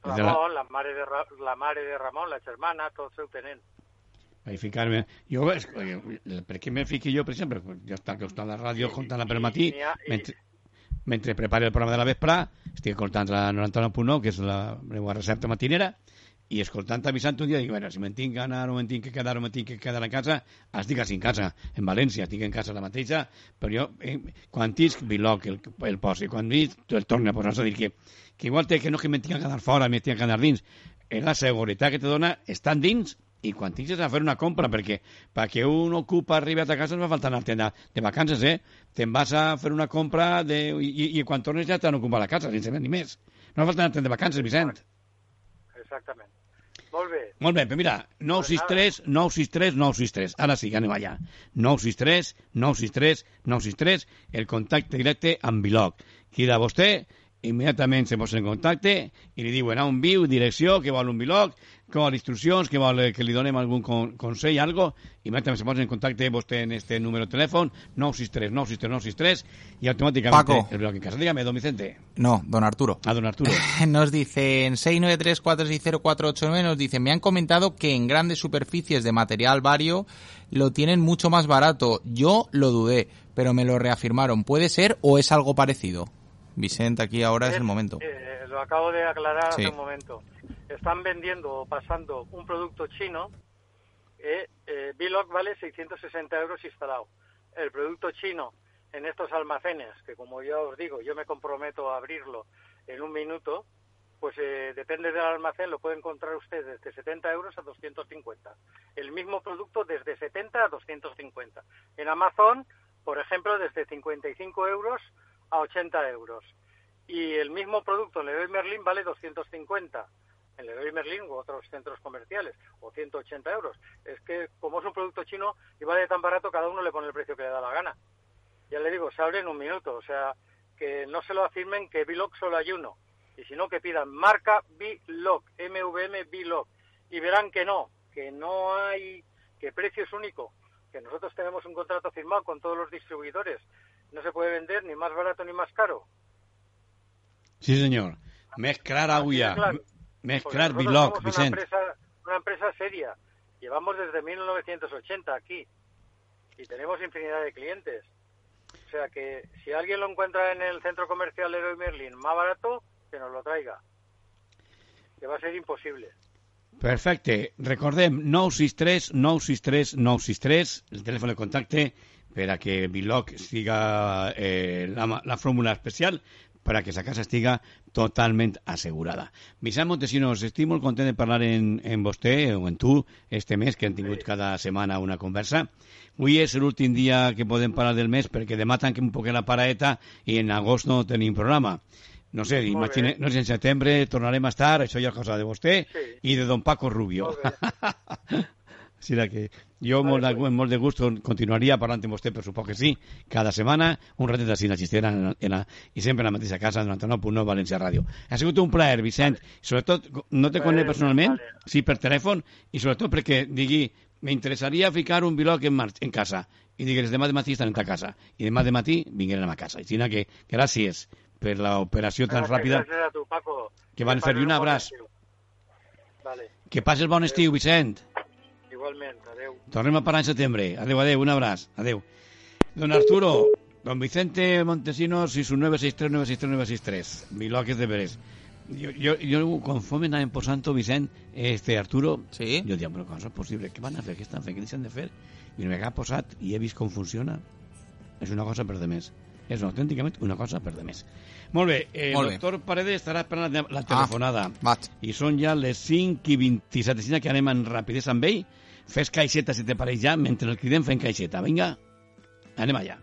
[SPEAKER 6] Ramon, la mare de, Ra la mare de Ramon, la germana, tots ho tenen.
[SPEAKER 1] Vaig ficar-me... Jo, és- per què me fiqui jo, per exemple? Jo està que a la ràdio contant-la per matí,
[SPEAKER 6] i-
[SPEAKER 1] mentre, mentre preparo el programa de la vespre, estic escoltant la 99.9, que és la meva recepta matinera, i escoltant avisant un dia, dic, bueno, si me'n tinc que anar o me'n tinc que quedar o me'n tinc que quedar a casa, estic en casa, en València, estic en casa la mateixa, però jo, eh, quan tisc Biloc el, el posi, quan visc, el torna a posar, és a dir, que, que igual té que no que me'n tinc que quedar fora, me'n tinc que quedar dins, és la seguretat que te dona estar dins i quan tinguis a fer una compra, perquè perquè un ocupa arriba a casa no va faltar anar de, de vacances, eh? Te'n vas a fer una compra de, i, i, i quan tornes ja t'han ocupat la casa, sense ni més. No va faltar anar de vacances, Vicent.
[SPEAKER 6] Exactament. Molt bé.
[SPEAKER 1] Molt bé, però mira, 963, 963, 963. Ara sí, anem allà. 963, 963, 963, el contacte directe amb Biloc. Crida vostè immediatament se posen en contacte i li diuen a un viu, direcció, que vol un biloc, que vol instruccions, que vol que li donem algun con consell, algo, immediatament se posen en contacte vostè en este número de telèfon, 963 963 963, y automáticamente
[SPEAKER 2] Paco.
[SPEAKER 1] el biloc en casa. Dígame, don Vicente.
[SPEAKER 2] No, don Arturo.
[SPEAKER 1] A don Arturo. <laughs>
[SPEAKER 2] Nos dicen 693-460-489, nos dicen, me han comentado que en grandes superficies de material vario lo tienen mucho más barato. Yo lo dudé, pero me lo reafirmaron. ¿Puede ser o es algo parecido? Vicente, aquí ahora es el momento.
[SPEAKER 6] Eh, lo acabo de aclarar
[SPEAKER 2] Sí.
[SPEAKER 6] hace un momento. Están vendiendo o pasando un producto chino. Eh, eh, Biloc vale 660 euros instalado. El producto chino en estos almacenes, que como ya os digo, yo me comprometo a abrirlo en un minuto, pues eh, depende del almacén, lo puede encontrar usted desde 70 euros a 250. El mismo producto desde 70 a 250. En Amazon, por ejemplo, desde 55 euros a 80 euros. Y el mismo producto en Leroy Merlin vale 250 en Leroy Merlin u otros centros comerciales, o 180 euros. Es que como es un producto chino y vale tan barato, cada uno le pone el precio que le da la gana. Ya le digo, se abre en un minuto, o sea, que no se lo afirmen que Biloc solo hay uno, y sino que pidan marca Biloc, MVM Biloc, y verán que no, que no hay, que precio es único, que nosotros tenemos un contrato firmado con todos los distribuidores, no se puede vender ni más barato ni más caro.
[SPEAKER 1] Sí, senyor. Més clar auia.
[SPEAKER 6] Claro.
[SPEAKER 1] Més
[SPEAKER 6] Porque
[SPEAKER 1] clar
[SPEAKER 6] nosotros
[SPEAKER 1] biloc,
[SPEAKER 6] somos una empresa, una empresa seria. Llevamos desde 1980 aquí y tenemos infinidad de clientes. O sea que si alguien lo encuentra en el centro comercial Leroy Merlin más barato, que nos lo traiga. Que va a ser imposible.
[SPEAKER 1] Perfecte. Recordem, 963 963 963, el telèfon de contacte per a que Biloc siga eh, la, la fórmula especial per a que sa casa estiga totalment assegurada. Vicent Montesinos, estic molt content de parlar en, en vostè o en tu este mes, que hem tingut cada setmana una conversa. Avui és l'últim dia que podem parlar del mes perquè demà tanquem un poc la paraeta i en agost no tenim programa. No sé, imagine, no sé, en setembre tornarem a estar, això ja és cosa de vostè
[SPEAKER 6] Sí.
[SPEAKER 1] i de don Paco Rubio. <laughs> Així que jo
[SPEAKER 6] Vale,
[SPEAKER 1] molt, de,
[SPEAKER 6] pues.
[SPEAKER 1] molt de gust continuaria parlant amb vostè, per suport que sí, cada setmana, un ratet així la xistera en, la- en la, i sempre en la mateixa casa, 99.9 València Ràdio. Ha sigut un plaer, Vicent, sobretot, no te conec personalment,
[SPEAKER 6] vale.
[SPEAKER 1] sí per telèfon, i sobretot perquè digui, m'interessaria ficar un biloc en, en casa, i digues, demà de matí estan en ta casa, i demà de matí vingueren a ma casa. Així que gràcies per l'operació tan ràpida.
[SPEAKER 6] Tu.
[SPEAKER 1] Que van fer-li un abraç.
[SPEAKER 6] Vale,
[SPEAKER 1] Que passes bon estiu, Vicent.
[SPEAKER 6] Igualment. Adeu.
[SPEAKER 1] Tornem a parar en setembre. Adeu, adeu, un abraç. Adeu. Don Arturo, don Vicente Montesinos y su 963-963-963. Biloques de Pérez. Jo, jo, jo conforme anàvem posant Vicent, este Arturo,
[SPEAKER 2] Sí?
[SPEAKER 1] jo dic, però com és possible? Què van a fer? Què estan fent? Què deixen de fer? I una vegada posat i he vist com funciona, és una cosa per de més. És autènticament una cosa per de més. Molt bé, eh,
[SPEAKER 2] Molt
[SPEAKER 1] el
[SPEAKER 2] bé.
[SPEAKER 1] doctor Paredes estarà esperant la, la telefonada.
[SPEAKER 2] Vaig.
[SPEAKER 1] I són ja les 5 i 27. Així que anem en rapidesa amb ell. Fes caixeta, si te pareix ja, mentre el cridem fent caixeta. Vinga, anem allà.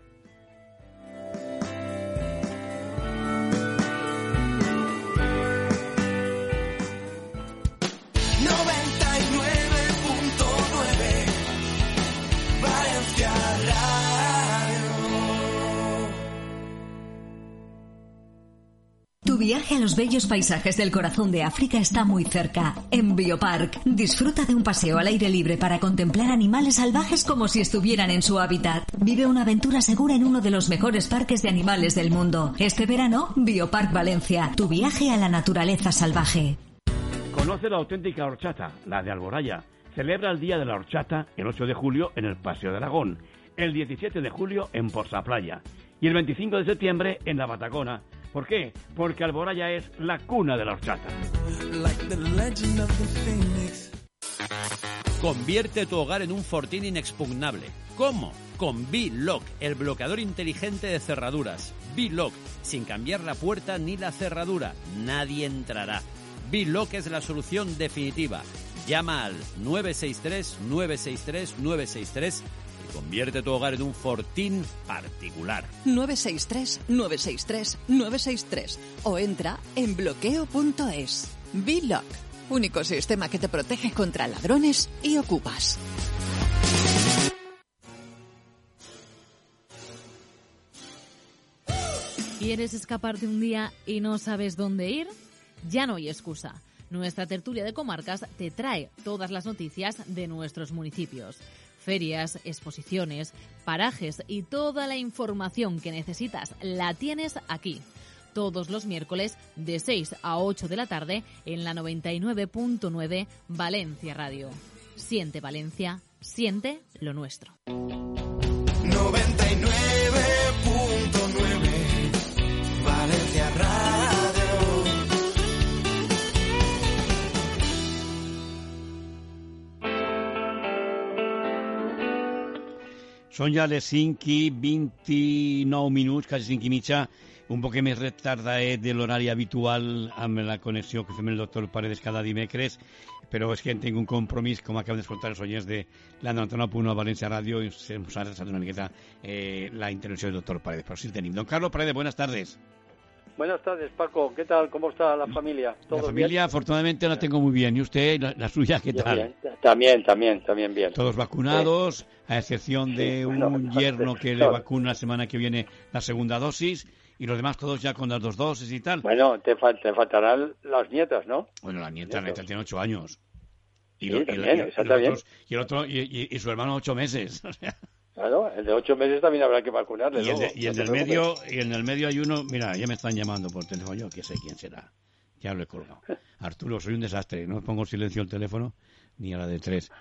[SPEAKER 5] Viaje a los bellos paisajes del corazón de África está muy cerca. En Biopark, disfruta de un paseo al aire libre para contemplar animales salvajes como si estuvieran en su hábitat. Vive una aventura segura en uno de los mejores parques de animales del mundo. Este verano, Biopark Valencia, tu viaje a la naturaleza salvaje.
[SPEAKER 1] Conoce la auténtica horchata, la de Alboraya. Celebra el Día de la Horchata el 8 de julio en el Paseo de Aragón, el 17 de julio en Porza Playa y el 25 de septiembre en la Patagona. ¿Por qué? Porque Alboraya es la cuna de la horchata.
[SPEAKER 4] Convierte tu hogar en un fortín inexpugnable. ¿Cómo? Con B-Lock, el bloqueador inteligente de cerraduras. B-Lock, sin cambiar la puerta ni la cerradura. Nadie entrará. B-Lock es la solución definitiva. Llama al 963-963-963 y convierte tu hogar en un fortín particular.
[SPEAKER 5] 963 963 963 o entra en bloqueo.es. B-Lock, único sistema que te protege contra ladrones y ocupas.
[SPEAKER 7] ¿Quieres escaparte un día y no sabes dónde ir? Ya no hay excusa. Nuestra tertulia de comarcas te trae todas las noticias de nuestros municipios. Ferias, exposiciones, parajes y toda la información que necesitas la tienes aquí. Todos los miércoles de 6 a 8 de la tarde en la 99.9 Valencia Radio. Siente Valencia, siente lo nuestro.
[SPEAKER 3] 99.9
[SPEAKER 1] Són ja les 5 i 29 minuts, quasi 5 i mitja, un poc més retardadet de l'horari habitual amb la connexió que fem el doctor Paredes cada dimecres, però és que tinc un compromís, com acabem d'escoltar els oients de la 99.1 València Ràdio, i ens ha una miqueta eh, la intervenció del doctor Paredes, però sí el tenim. Don Carlos Paredes, buenas tardes.
[SPEAKER 8] Buenas tardes, Paco. ¿Qué tal? ¿Cómo está la familia?
[SPEAKER 1] La
[SPEAKER 8] ¿Todo
[SPEAKER 1] familia, afortunadamente, la tengo muy bien. ¿Y usted, la, la suya, qué
[SPEAKER 8] bien?
[SPEAKER 1] tal?
[SPEAKER 8] Bien, También, también, también bien.
[SPEAKER 1] Todos vacunados, a excepción de
[SPEAKER 8] Sí,
[SPEAKER 1] un
[SPEAKER 8] bueno, <laughs>
[SPEAKER 1] yerno que le
[SPEAKER 8] claro.
[SPEAKER 1] vacuna la semana que viene la segunda dosis y los demás todos ya con las dos dosis y tal.
[SPEAKER 8] Bueno, te, fal- te faltarán las nietas, ¿no?
[SPEAKER 1] Bueno, la nieta, la nieta tiene ocho años. Y,
[SPEAKER 8] Sí,
[SPEAKER 1] lo- y
[SPEAKER 8] también,
[SPEAKER 1] lo- y
[SPEAKER 8] también.
[SPEAKER 1] otros- y el otro, y, y- y su hermano ocho meses. <laughs>
[SPEAKER 8] Claro, el de ocho meses también habrá que vacunarle.
[SPEAKER 1] y el, de-
[SPEAKER 8] luego,
[SPEAKER 1] y el
[SPEAKER 8] no
[SPEAKER 1] del medio, y en el medio hay uno, mira, ya me están llamando por teléfono, yo que sé quién será. Ya lo he colgado. <laughs> Arturo, soy un desastre, no pongo silencio el teléfono ni a la de tres.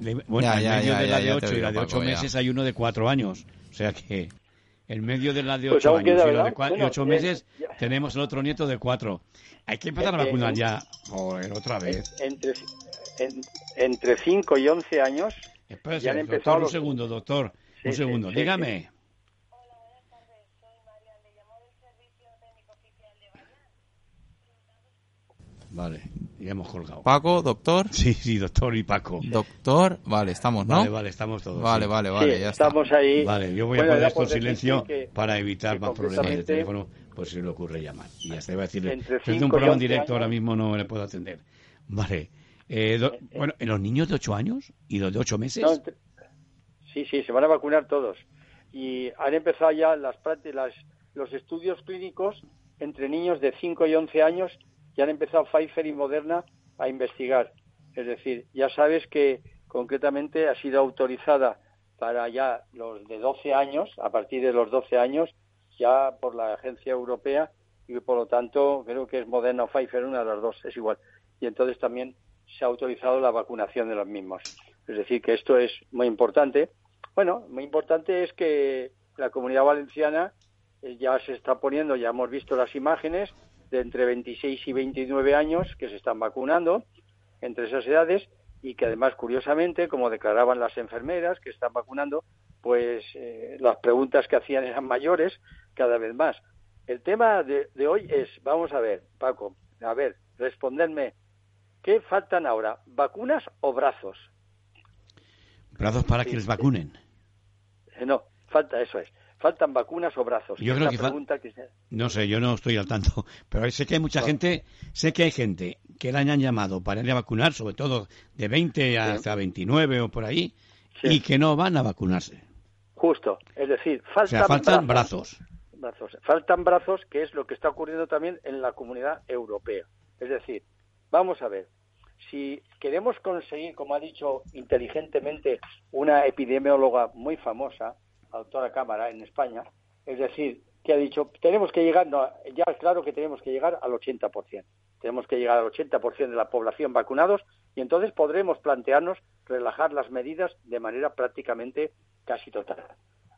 [SPEAKER 1] Le- bueno,
[SPEAKER 2] Ya,
[SPEAKER 1] en
[SPEAKER 2] ya,
[SPEAKER 1] medio
[SPEAKER 2] ya,
[SPEAKER 1] de la
[SPEAKER 2] ya,
[SPEAKER 1] de ocho y la de ocho
[SPEAKER 2] Paco,
[SPEAKER 1] meses hay uno de cuatro años. O sea que en medio de la de
[SPEAKER 8] Pues
[SPEAKER 1] ocho años
[SPEAKER 8] queda,
[SPEAKER 1] y la de
[SPEAKER 8] Bueno,
[SPEAKER 1] ocho
[SPEAKER 8] eh,
[SPEAKER 1] meses
[SPEAKER 8] ya.
[SPEAKER 1] tenemos el otro nieto de cuatro. Hay que empezar a
[SPEAKER 8] Eh, eh,
[SPEAKER 1] vacunar
[SPEAKER 8] eh,
[SPEAKER 1] ya. Joder, otra vez.
[SPEAKER 8] Entre, en- entre 5 y 11 años
[SPEAKER 1] Espérese,
[SPEAKER 8] ya han
[SPEAKER 1] doctor,
[SPEAKER 8] empezado
[SPEAKER 1] un
[SPEAKER 8] los-
[SPEAKER 1] segundo, doctor.
[SPEAKER 8] Sí,
[SPEAKER 1] un
[SPEAKER 8] sí,
[SPEAKER 1] segundo.
[SPEAKER 8] sí,
[SPEAKER 1] Dígame. Vale, ya hemos colgado.
[SPEAKER 2] Paco, doctor.
[SPEAKER 1] Sí, sí, doctor y Paco.
[SPEAKER 2] Doctor, vale, estamos, ¿no?
[SPEAKER 1] Vale, vale, estamos todos.
[SPEAKER 2] Vale,
[SPEAKER 1] sí.
[SPEAKER 2] vale, vale,
[SPEAKER 8] Sí,
[SPEAKER 2] ya está.
[SPEAKER 8] estamos ahí.
[SPEAKER 1] Vale, yo voy
[SPEAKER 8] Bueno,
[SPEAKER 1] a poner esto en silencio
[SPEAKER 8] que-
[SPEAKER 1] para evitar más problemas
[SPEAKER 8] concretamente-
[SPEAKER 1] teléfono, por si le ocurre llamar. Y ya está, iba a decirle, de
[SPEAKER 8] cinco
[SPEAKER 1] un programa en
[SPEAKER 8] 11
[SPEAKER 1] directo,
[SPEAKER 8] años-
[SPEAKER 1] ahora mismo no le puedo atender. Vale. Eh, do- bueno, ¿en los niños de 8 años y los de 8 meses?
[SPEAKER 8] Sí, sí, se van a vacunar todos. Y han empezado ya las, las- los estudios clínicos entre niños de 5 y 11 años y han empezado Pfizer y Moderna a investigar. Es decir, ya sabes que concretamente ha sido autorizada para ya los de 12 años, a partir de los 12 años, ya por la agencia europea y por lo tanto creo que es Moderna o Pfizer, una de las dos, es igual. Y entonces también se ha autorizado la vacunación de los mismos. Es decir, que esto es muy importante. Bueno, muy importante es que la comunidad valenciana eh, ya se está poniendo, ya hemos visto las imágenes de entre 26 y 29 años que se están vacunando entre esas edades y que además, curiosamente, como declaraban las enfermeras que están vacunando, pues eh, las preguntas que hacían eran mayores cada vez más. El tema de, de hoy es, vamos a ver, Paco, a ver, responderme, ¿qué faltan ahora? ¿Vacunas o brazos?
[SPEAKER 1] Brazos para que les vacunen.
[SPEAKER 8] Eh, no, falta eso es. Faltan vacunas o brazos.
[SPEAKER 1] Yo creo que
[SPEAKER 8] pregunta que se-
[SPEAKER 1] No sé, yo no estoy al tanto, <laughs> pero sé que hay mucha gente, sé que hay gente que la hayan llamado para ir a vacunar, sobre todo de 20 hasta 29 o por ahí, y que no van a vacunarse.
[SPEAKER 8] Justo, es decir,
[SPEAKER 1] O
[SPEAKER 8] faltan,
[SPEAKER 1] sea, faltan brazos.
[SPEAKER 8] brazos. Faltan brazos, que es lo que está ocurriendo también en la comunidad europea. Es decir, vamos a ver, si queremos conseguir, como ha dicho inteligentemente una epidemióloga muy famosa, la doctora Cámara en España, es decir, que ha dicho, tenemos que llegar, no, ya es claro que tenemos que llegar al 80%. Tenemos que llegar al 80% de la población vacunados y entonces podremos plantearnos relajar las medidas de manera prácticamente casi total.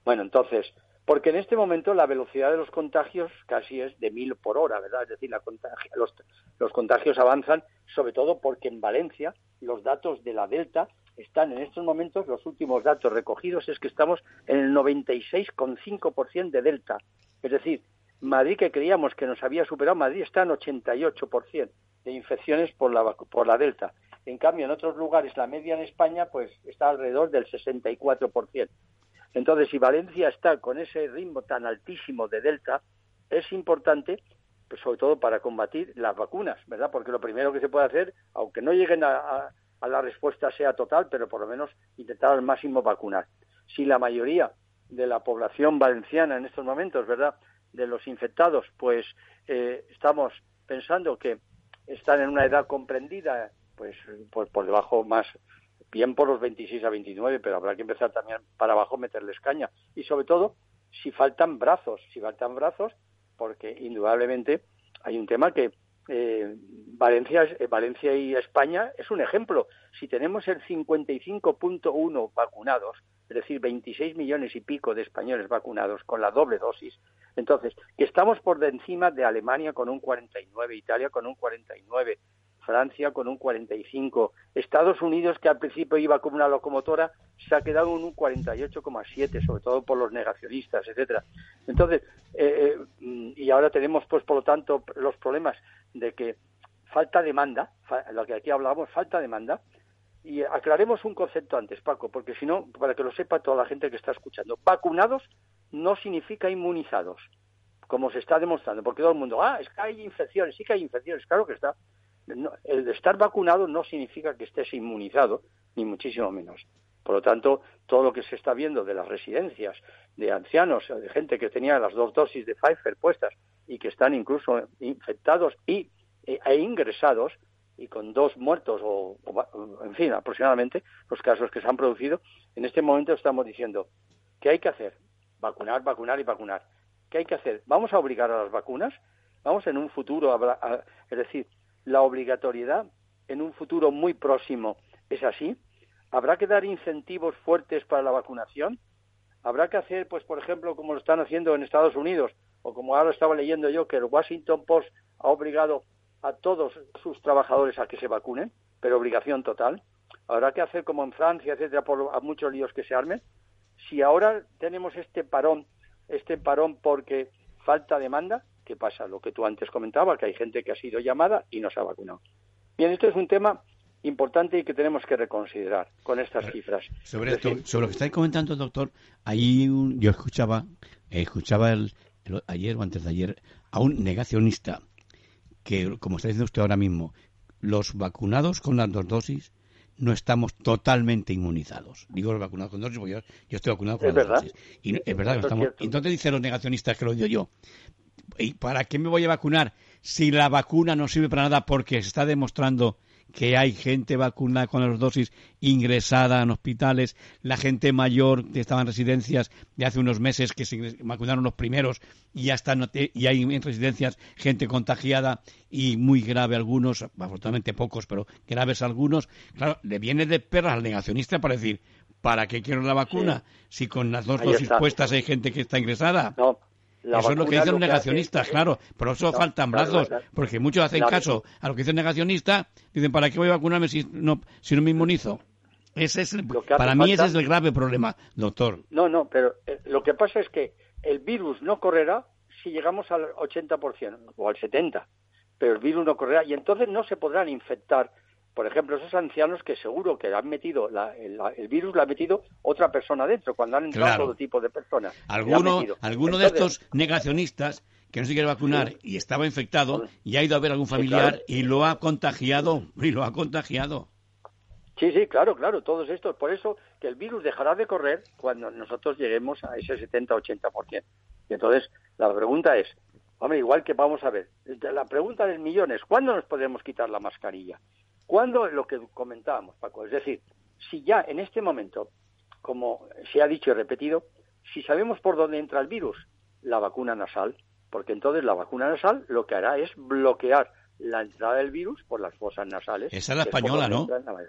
[SPEAKER 8] Bueno, entonces, porque en este momento la velocidad de los contagios casi es de mil por hora, ¿verdad? Es decir, la contagi- los, contagios avanzan, sobre todo porque en Valencia los datos de la Delta están en estos momentos, los últimos datos recogidos es que estamos en el 96,5% de Delta. Es decir, Madrid, que creíamos que nos había superado, Madrid está en 88% de infecciones por la, por la Delta. En cambio, en otros lugares, la media en España pues está alrededor del 64%. Entonces, si Valencia está con ese ritmo tan altísimo de Delta, es importante, pues sobre todo para combatir las vacunas, ¿verdad? Porque lo primero que se puede hacer, aunque no lleguen a, a- la respuesta sea total, pero por lo menos intentar al máximo vacunar. Si la mayoría de la población valenciana en estos momentos, ¿verdad? de los infectados, pues eh, estamos pensando que están en una edad comprendida, pues por, por debajo más, bien por los 26 a 29, pero habrá que empezar también para abajo meterles caña. Y sobre todo, si faltan brazos, si faltan brazos, porque indudablemente hay un tema que eh, Valencia, eh, Valencia y España es un ejemplo. Si tenemos el 55.1 vacunados, es decir, 26 millones y pico de españoles vacunados con la doble dosis, entonces, que estamos por encima de Alemania con un 49, Italia con un 49, Francia con un 45, Estados Unidos, que al principio iba como una locomotora, se ha quedado en un 48,7, sobre todo por los negacionistas, etcétera. Entonces, eh, eh, y ahora tenemos, pues, por lo tanto, los problemas de que falta demanda, lo que aquí hablábamos, falta demanda, y aclaremos un concepto antes, Paco, porque si no, para que lo sepa toda la gente que está escuchando, vacunados no significa inmunizados, como se está demostrando, porque todo el mundo, ah, es que hay infecciones, sí que hay infecciones, claro que está, el estar vacunado no significa que estés inmunizado, ni muchísimo menos. Por lo tanto, todo lo que se está viendo de las residencias de ancianos, de gente que tenía las dos dosis de Pfizer puestas y que están incluso infectados y, e, e ingresados, y con dos muertos, o, en fin, aproximadamente los casos que se han producido, en este momento estamos diciendo, ¿qué hay que hacer? Vacunar, vacunar y vacunar. ¿Qué hay que hacer? ¿Vamos a obligar a las vacunas? ¿Vamos en un futuro, a, es decir, la obligatoriedad en un futuro muy próximo es así. ¿Habrá que dar incentivos fuertes para la vacunación? ¿Habrá que hacer, pues, por ejemplo, como lo están haciendo en Estados Unidos, o como ahora estaba leyendo yo, que el Washington Post ha obligado a todos sus trabajadores a que se vacunen, pero obligación total? ¿Habrá que hacer como en Francia, etcétera, por a muchos líos que se armen? Si ahora tenemos este parón, este parón porque falta demanda, ¿Qué pasa? Lo que tú antes comentabas, que hay gente que ha sido llamada y no se ha vacunado. Bien, esto es un tema importante y que tenemos que reconsiderar con estas cifras.
[SPEAKER 1] Sobre, esto, sobre lo que estáis comentando, doctor, ahí yo escuchaba, escuchaba el, ayer o antes de ayer a un negacionista que, como está diciendo usted ahora mismo, los vacunados con las dos dosis no estamos totalmente inmunizados. Digo los vacunados con dosis porque yo, estoy vacunado con las dos dosis. Y es verdad que estamos. Entonces dicen los negacionistas que lo digo yo. ¿Y para qué me voy a vacunar si la vacuna no sirve para nada porque se está demostrando que hay gente vacunada con las dosis ingresada en hospitales, la gente mayor que estaba en residencias de hace unos meses que se vacunaron los primeros y ya están y hay en residencias gente contagiada y muy grave algunos, afortunadamente pocos, pero graves algunos. Claro, le viene de perras al negacionista para decir, ¿para qué quiero la vacuna si con las dos dosis puestas hay gente que está ingresada?
[SPEAKER 8] No,
[SPEAKER 1] eso es lo que dicen los negacionistas, claro. Por eso faltan brazos, porque muchos hacen caso a lo que dice el negacionista. Dicen, ¿para qué voy a vacunarme si no, si no me inmunizo? Ese es para mí ese es el grave problema, doctor.
[SPEAKER 8] No, no, pero eh, lo que pasa es que el virus no correrá si llegamos al 80% o al 70%, pero el virus no correrá y entonces no se podrán infectar por ejemplo, esos ancianos que seguro que han metido el, virus lo ha metido otra persona dentro, cuando han entrado todo tipo de personas.
[SPEAKER 1] Alguno, alguno de estos negacionistas que no se quiere vacunar y estaba infectado y ha ido a ver a algún familiar y lo ha contagiado, <laughs> y lo ha contagiado.
[SPEAKER 8] Sí, sí, claro, claro, todos estos. Por eso que el virus dejará de correr cuando nosotros lleguemos a ese 70-80%. Y entonces la pregunta es, hombre, igual que vamos a ver, la pregunta del millón es, ¿cuándo nos podemos quitar la mascarilla? Cuando lo que comentábamos, Paco, es decir, si ya en este momento, como se ha dicho y repetido, si sabemos por dónde entra el virus, la vacuna nasal, porque entonces la vacuna nasal lo que hará es bloquear la entrada del virus por las fosas nasales.
[SPEAKER 1] Esa es la española, ¿no?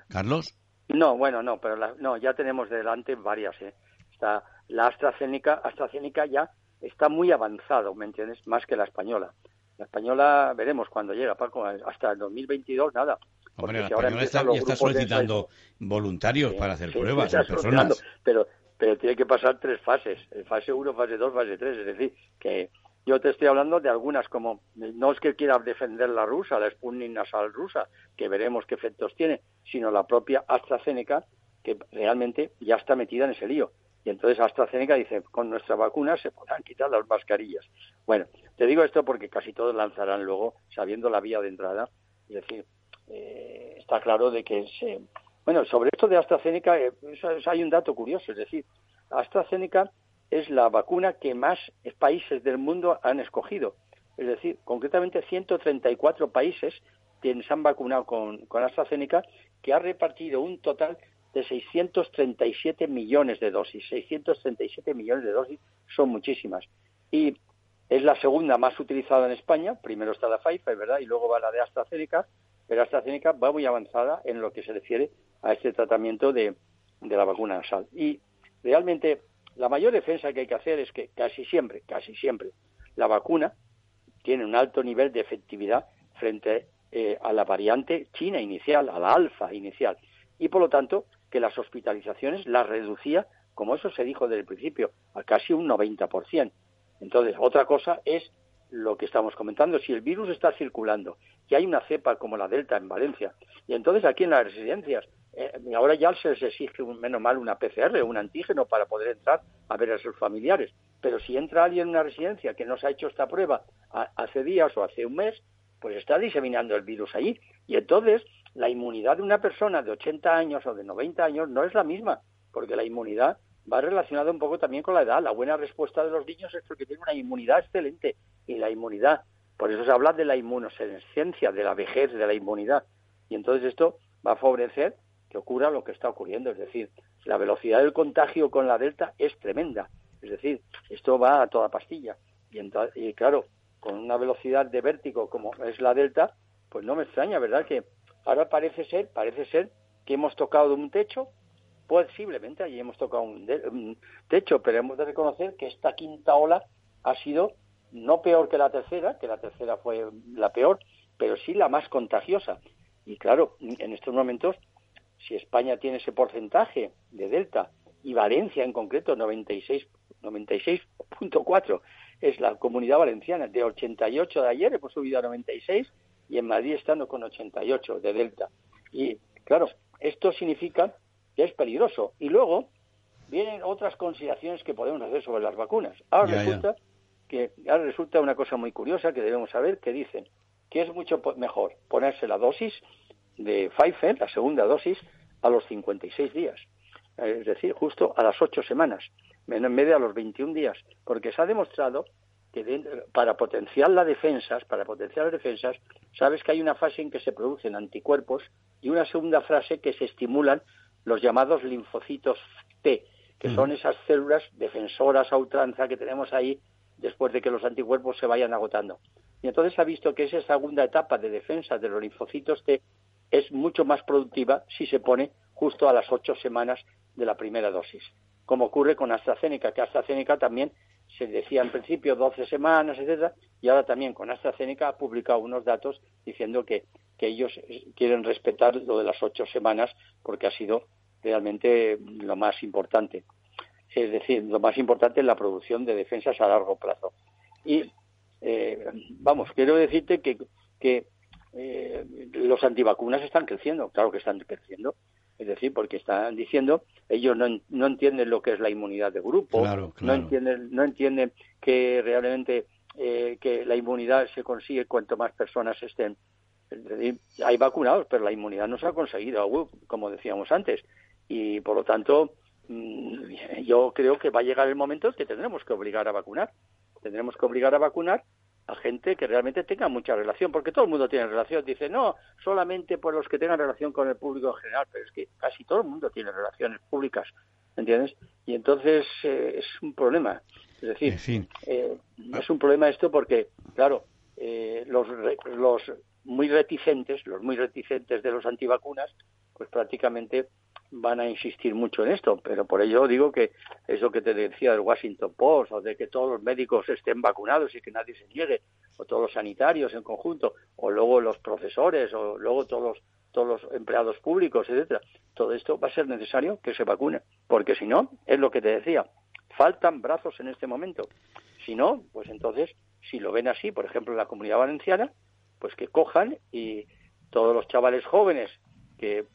[SPEAKER 1] Carlos.
[SPEAKER 8] No, bueno, no, pero no, ya tenemos delante varias. ¿eh? Está la AstraZeneca, AstraZeneca ya está muy avanzado, ¿me entiendes? Más que la española. La española veremos cuando llega, Paco, hasta el 2022 nada.
[SPEAKER 1] Hombre, la española está, ya está solicitando voluntarios para hacer pruebas a personas.
[SPEAKER 8] Pero, pero tiene que pasar tres fases, fase 1, fase 2, fase 3, es decir, que yo te estoy hablando de algunas como, no es que quiera defender la rusa, la Sputnik nasal rusa, que veremos qué efectos tiene, sino la propia AstraZeneca, que realmente ya está metida en ese lío. Y entonces AstraZeneca dice, con nuestra vacuna se podrán quitar las mascarillas. Bueno, te digo esto porque casi todos lanzarán luego, sabiendo la vía de entrada, es decir, eh, está claro de que se... Bueno, sobre esto de AstraZeneca eh, hay un dato curioso, es decir, AstraZeneca es la vacuna que más países del mundo han escogido. Es decir, concretamente 134 países se han vacunado con, con AstraZeneca, que ha repartido un total de 637 millones de dosis. 637 millones de dosis son muchísimas. Y es la segunda más utilizada en España. Primero está la Pfizer, ¿verdad? Y luego va la de AstraZeneca. Pero AstraZeneca va muy avanzada en lo que se refiere a este tratamiento de, la vacuna nasal. Y realmente la mayor defensa que hay que hacer es que casi siempre, casi siempre, la vacuna tiene un alto nivel de efectividad frente eh, a la variante china inicial, a la alfa inicial. Y por lo tanto, que las hospitalizaciones las reducía, como eso se dijo desde el principio, a casi un 90%. Entonces, otra cosa es lo que estamos comentando, si el virus está circulando y hay una cepa como la Delta en Valencia, y entonces aquí en las residencias, eh, ahora ya se les exige un, menos mal una PCR, un antígeno para poder entrar a ver a sus familiares, pero si entra alguien en una residencia que no se ha hecho esta prueba hace días o hace un mes, pues está diseminando el virus allí. Y entonces la inmunidad de una persona de 80 años o de 90 años no es la misma, porque la inmunidad va relacionada un poco también con la edad. La buena respuesta de los niños es porque tienen una inmunidad excelente y la inmunidad, por eso se habla de la inmunosenescencia, de la vejez de la inmunidad. Y entonces esto va a favorecer que ocurra lo que está ocurriendo, es decir, la velocidad del contagio con la delta es tremenda, es decir, esto va a toda pastilla. Y, y claro, con una velocidad de vértigo como es la delta, pues no me extraña, ¿verdad? Que ahora parece ser, parece ser que hemos tocado un techo posiblemente allí hemos tocado un, techo, pero hemos de reconocer que esta quinta ola ha sido no peor que la tercera, que la tercera fue la peor, pero sí la más contagiosa. Y claro, en estos momentos, si España tiene ese porcentaje de Delta y Valencia en concreto, 96, 96.4, es la comunidad valenciana, de 88 de ayer hemos subido a 96 y en Madrid estando con 88 de Delta. Y claro, esto significa es peligroso. Y luego vienen otras consideraciones que podemos hacer sobre las vacunas. Ahora resulta que ahora resulta una cosa muy curiosa que debemos saber que dicen que es mucho mejor ponerse la dosis de Pfizer, la segunda dosis, a los 56 días, es decir, justo a las 8 semanas, en vez de a los 21 días, porque se ha demostrado que para potenciar las defensas, para potenciar las defensas, sabes que hay una fase en que se producen anticuerpos y una segunda fase que se estimulan los llamados linfocitos T, que mm. son esas células defensoras a ultranza que tenemos ahí después de que los anticuerpos se vayan agotando. Y entonces ha visto que esa segunda etapa de defensa de los linfocitos T es mucho más productiva si se pone justo a las ocho semanas de la primera dosis, como ocurre con AstraZeneca, que AstraZeneca también se decía en principio 12 semanas, etcétera, y ahora también con AstraZeneca ha publicado unos datos diciendo que, que ellos quieren respetar lo de las ocho semanas porque ha sido realmente lo más importante. Es decir, lo más importante es la producción de defensas a largo plazo. Y, eh, vamos, quiero decirte que, que eh, los antivacunas están creciendo, claro que están creciendo, es decir, porque están diciendo, ellos no, no entienden lo que es la inmunidad de grupo, no entienden, no entienden que realmente eh, que la inmunidad se consigue cuanto más personas estén. Es decir, hay vacunados, pero la inmunidad no se ha conseguido, como decíamos antes, y por lo tanto yo creo que va a llegar el momento en que tendremos que obligar a vacunar, tendremos que obligar a vacunar a gente que realmente tenga mucha relación, porque todo el mundo tiene relación. Dice, no, solamente por los que tengan relación con el público en general, pero es que casi todo el mundo tiene relaciones públicas, ¿entiendes? Y entonces eh, es un problema. Es decir, eh, es un problema esto porque, claro, eh, los, los muy reticentes, los muy reticentes de los antivacunas, pues prácticamente van a insistir mucho en esto, pero por ello digo que eso que te decía del Washington Post, o de que todos los médicos estén vacunados y que nadie se niegue, o todos los sanitarios en conjunto, o luego los profesores, o luego todos los, todos los empleados públicos, etcétera, todo esto va a ser necesario que se vacune, porque si no, es lo que te decía, faltan brazos en este momento. Si no, pues entonces, si lo ven así, por ejemplo, en la comunidad valenciana, pues que cojan y todos los chavales jóvenes que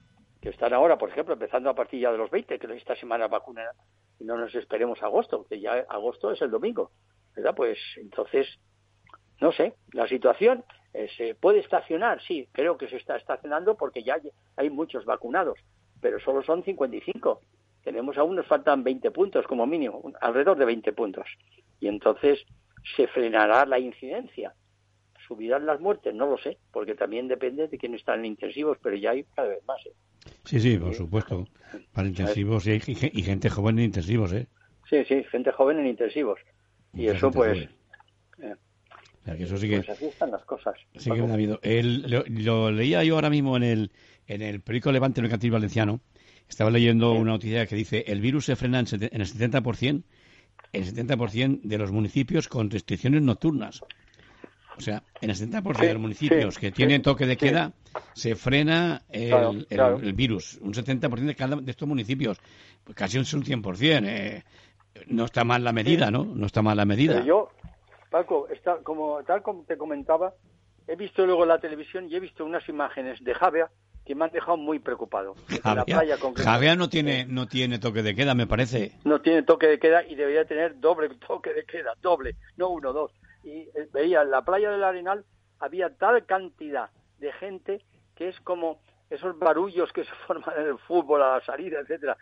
[SPEAKER 8] que están ahora, por ejemplo, empezando a partir ya de los 20, que esta semana vacunan y no nos esperemos agosto, que ya agosto es el domingo, ¿verdad? Pues entonces, no sé, la situación eh, se puede estacionar, sí, creo que se está estacionando porque ya hay muchos vacunados, pero solo son 55. tenemos aún nos faltan 20 puntos como mínimo, alrededor de 20 puntos. Y entonces se frenará la incidencia. ¿Subirán las muertes? No lo sé, porque también depende de quién están en intensivos, pero ya hay cada vez más. ¿eh?
[SPEAKER 1] Sí, sí, por supuesto. Para intensivos y, hay- y ge- y gente joven en intensivos, ¿eh?
[SPEAKER 8] Sí, sí, gente joven en intensivos. Y
[SPEAKER 1] Mucha
[SPEAKER 8] eso pues, eh,
[SPEAKER 1] O sea, que eso sí que...
[SPEAKER 8] pues así están las cosas.
[SPEAKER 1] Sí que ha habido. El- lo, lo leía yo ahora mismo en el, en el periódico Levante Mercantil Valenciano. Estaba leyendo una noticia que dice el virus se frena en, en el 70%, el 70% de los municipios con restricciones nocturnas. O sea, en el 70%
[SPEAKER 8] Sí,
[SPEAKER 1] de los municipios
[SPEAKER 8] sí,
[SPEAKER 1] que tienen toque de
[SPEAKER 8] sí.
[SPEAKER 1] queda se frena el,
[SPEAKER 8] Claro,
[SPEAKER 1] el-
[SPEAKER 8] claro.
[SPEAKER 1] el virus. Un 70% de cada de estos municipios. Pues casi un 100%. Eh. No está mal la medida, ¿no? No está mal la medida.
[SPEAKER 8] Pero yo, Paco, está, como, tal como te comentaba, he visto luego la televisión y he visto unas imágenes de Javea que me han dejado muy preocupado. La
[SPEAKER 1] Javea,
[SPEAKER 8] playa concreta.
[SPEAKER 1] Javea no tiene, no tiene toque de queda, me parece.
[SPEAKER 8] no tiene toque de queda y debería tener doble toque de queda, doble, no uno, dos. Y eh, veía en la playa del Arenal había tal cantidad de gente que es como esos barullos que <laughs> se forman en el fútbol a la salida, etcétera,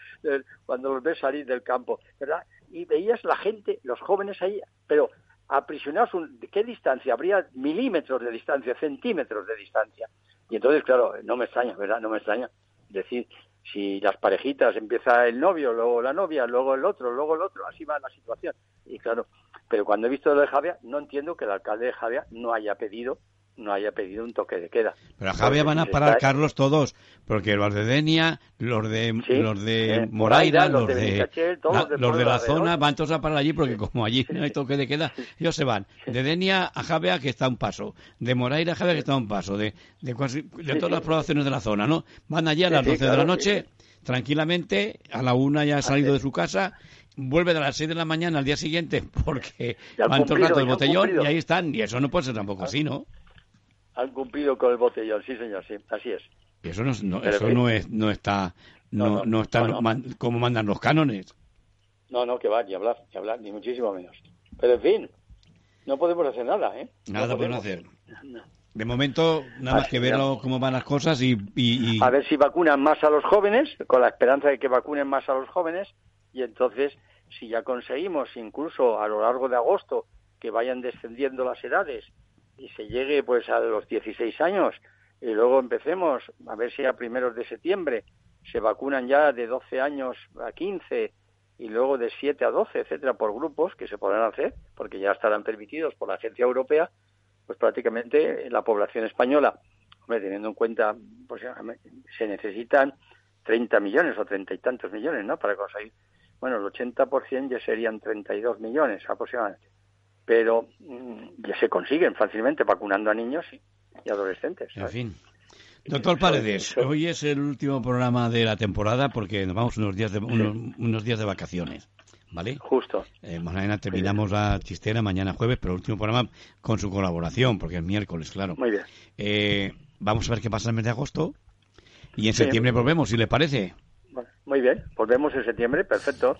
[SPEAKER 8] cuando los ves salir del campo, ¿verdad? Y veías la gente, los jóvenes ahí, pero aprisionados, un- ¿de qué distancia? Habría milímetros de distancia, centímetros de distancia. Y entonces, claro, no me extraña, ¿verdad? No me extraña. Decir, si las parejitas empieza el novio, luego la novia, luego el otro, luego el otro, así va la situación. Y claro, pero cuando he visto lo de Javia, no entiendo que el alcalde de Javia no haya pedido no haya pedido un toque de queda.
[SPEAKER 1] Pero a Javia van a parar, Carlos, todos, porque los de Denia, los de,
[SPEAKER 8] Sí,
[SPEAKER 1] los de Moraira,
[SPEAKER 8] los de Benicachel, todos
[SPEAKER 1] la-
[SPEAKER 8] los de
[SPEAKER 1] los de la zona van todos a parar allí, porque como allí no hay toque de queda, ellos se van. De Denia a Javia, que está a un paso. De Moraira a Javia, que está a un paso. De, de, cuasi- de todas las poblaciones de la zona, ¿no? Van allí a las
[SPEAKER 8] sí,
[SPEAKER 1] 12 de la noche, tranquilamente, a la una ya ha salido de su casa, vuelve a las 6 de la mañana al día siguiente, <laughs> porque van todo el rato botellón y ahí están. Y eso no puede ser tampoco así, ¿no?
[SPEAKER 8] Han cumplido con el botellón, sí señor, sí, así es.
[SPEAKER 1] Eso no, eso no es no está no,
[SPEAKER 8] No,
[SPEAKER 1] está man- como mandan los cánones.
[SPEAKER 8] No, no, que va, ni hablar, ni hablar, ni muchísimo menos. Pero en fin, no podemos hacer nada, ¿eh?
[SPEAKER 1] Nada
[SPEAKER 8] podemos.
[SPEAKER 1] hacer. De momento nada más que verlo cómo van las cosas y, y- y-
[SPEAKER 8] A ver si vacunan más a los jóvenes, con la esperanza de que vacunen más a los jóvenes, y entonces, si ya conseguimos, incluso a lo largo de agosto, que vayan descendiendo las edades y se llegue pues a los 16 años, y luego empecemos a ver si a primeros de septiembre se vacunan ya de 12 años a 15 y luego de 7 a 12, etcétera, por grupos que se podrán hacer, porque ya estarán permitidos por la Agencia Europea, pues prácticamente la población española, hombre, teniendo en cuenta, pues se necesitan 30 millones o 30 y tantos millones, ¿no? Para conseguir, bueno, el 80% ya serían 32 millones aproximadamente. Pero mm, ya se consiguen fácilmente vacunando a niños y, adolescentes.
[SPEAKER 1] en
[SPEAKER 8] ¿sabes?
[SPEAKER 1] fin. Doctor Paredes, hoy es el último programa de la temporada porque nos vamos unos días de unos, unos días de vacaciones, ¿vale?
[SPEAKER 8] Justo.
[SPEAKER 1] Eh, mañana terminamos la chistera, mañana jueves, pero el último programa con su colaboración, porque es miércoles, claro.
[SPEAKER 8] Muy bien.
[SPEAKER 1] Eh, vamos a ver qué pasa en el mes de agosto y en
[SPEAKER 8] Sí.
[SPEAKER 1] septiembre volvemos, si le parece.
[SPEAKER 8] Muy bien. Volvemos en septiembre, perfecto.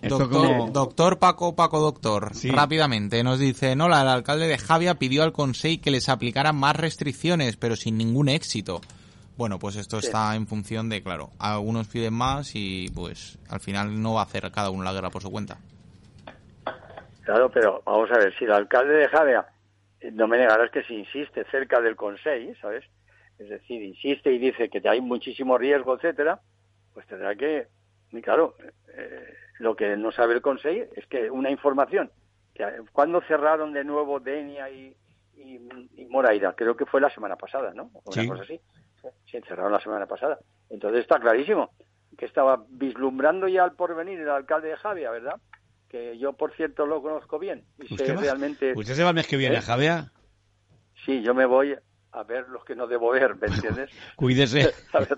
[SPEAKER 2] Doctor, Paco, Paco Doctor,
[SPEAKER 1] Sí.
[SPEAKER 2] rápidamente nos dice, no, la- el alcalde de Javia pidió al Consejo que les aplicaran más restricciones, pero sin ningún éxito. Bueno, pues esto
[SPEAKER 8] Sí.
[SPEAKER 2] está en función de, claro, algunos piden más y pues al final no va a hacer cada uno la guerra por su cuenta.
[SPEAKER 8] Claro, pero vamos a ver, si el alcalde de Javea, eh, no me negarás que si insiste cerca del Consejo, ¿sabes? Es decir, insiste y dice que hay muchísimo riesgo, etcétera, pues tendrá que, y claro, eh, lo que no sabe el Consejo es que una información, que, eh, ¿cuándo cerraron de nuevo Denia y, y, y Moraira? Creo que fue la semana pasada, ¿no? O Una
[SPEAKER 1] Sí.
[SPEAKER 8] cosa así. Sí, cerraron la semana pasada. Entonces está clarísimo que estaba vislumbrando ya al porvenir el alcalde de Javia, ¿verdad? Que yo, por cierto, lo conozco bien y sé
[SPEAKER 1] ¿Usted, va-
[SPEAKER 8] realmente...
[SPEAKER 1] ¿Usted se va el mes que viene
[SPEAKER 8] ¿Eh?
[SPEAKER 1] a Javea?
[SPEAKER 8] Sí, yo me voy a ver los que no debo ver, ¿me entiendes? <laughs>
[SPEAKER 1] Cuídese. <laughs>
[SPEAKER 8] A ver,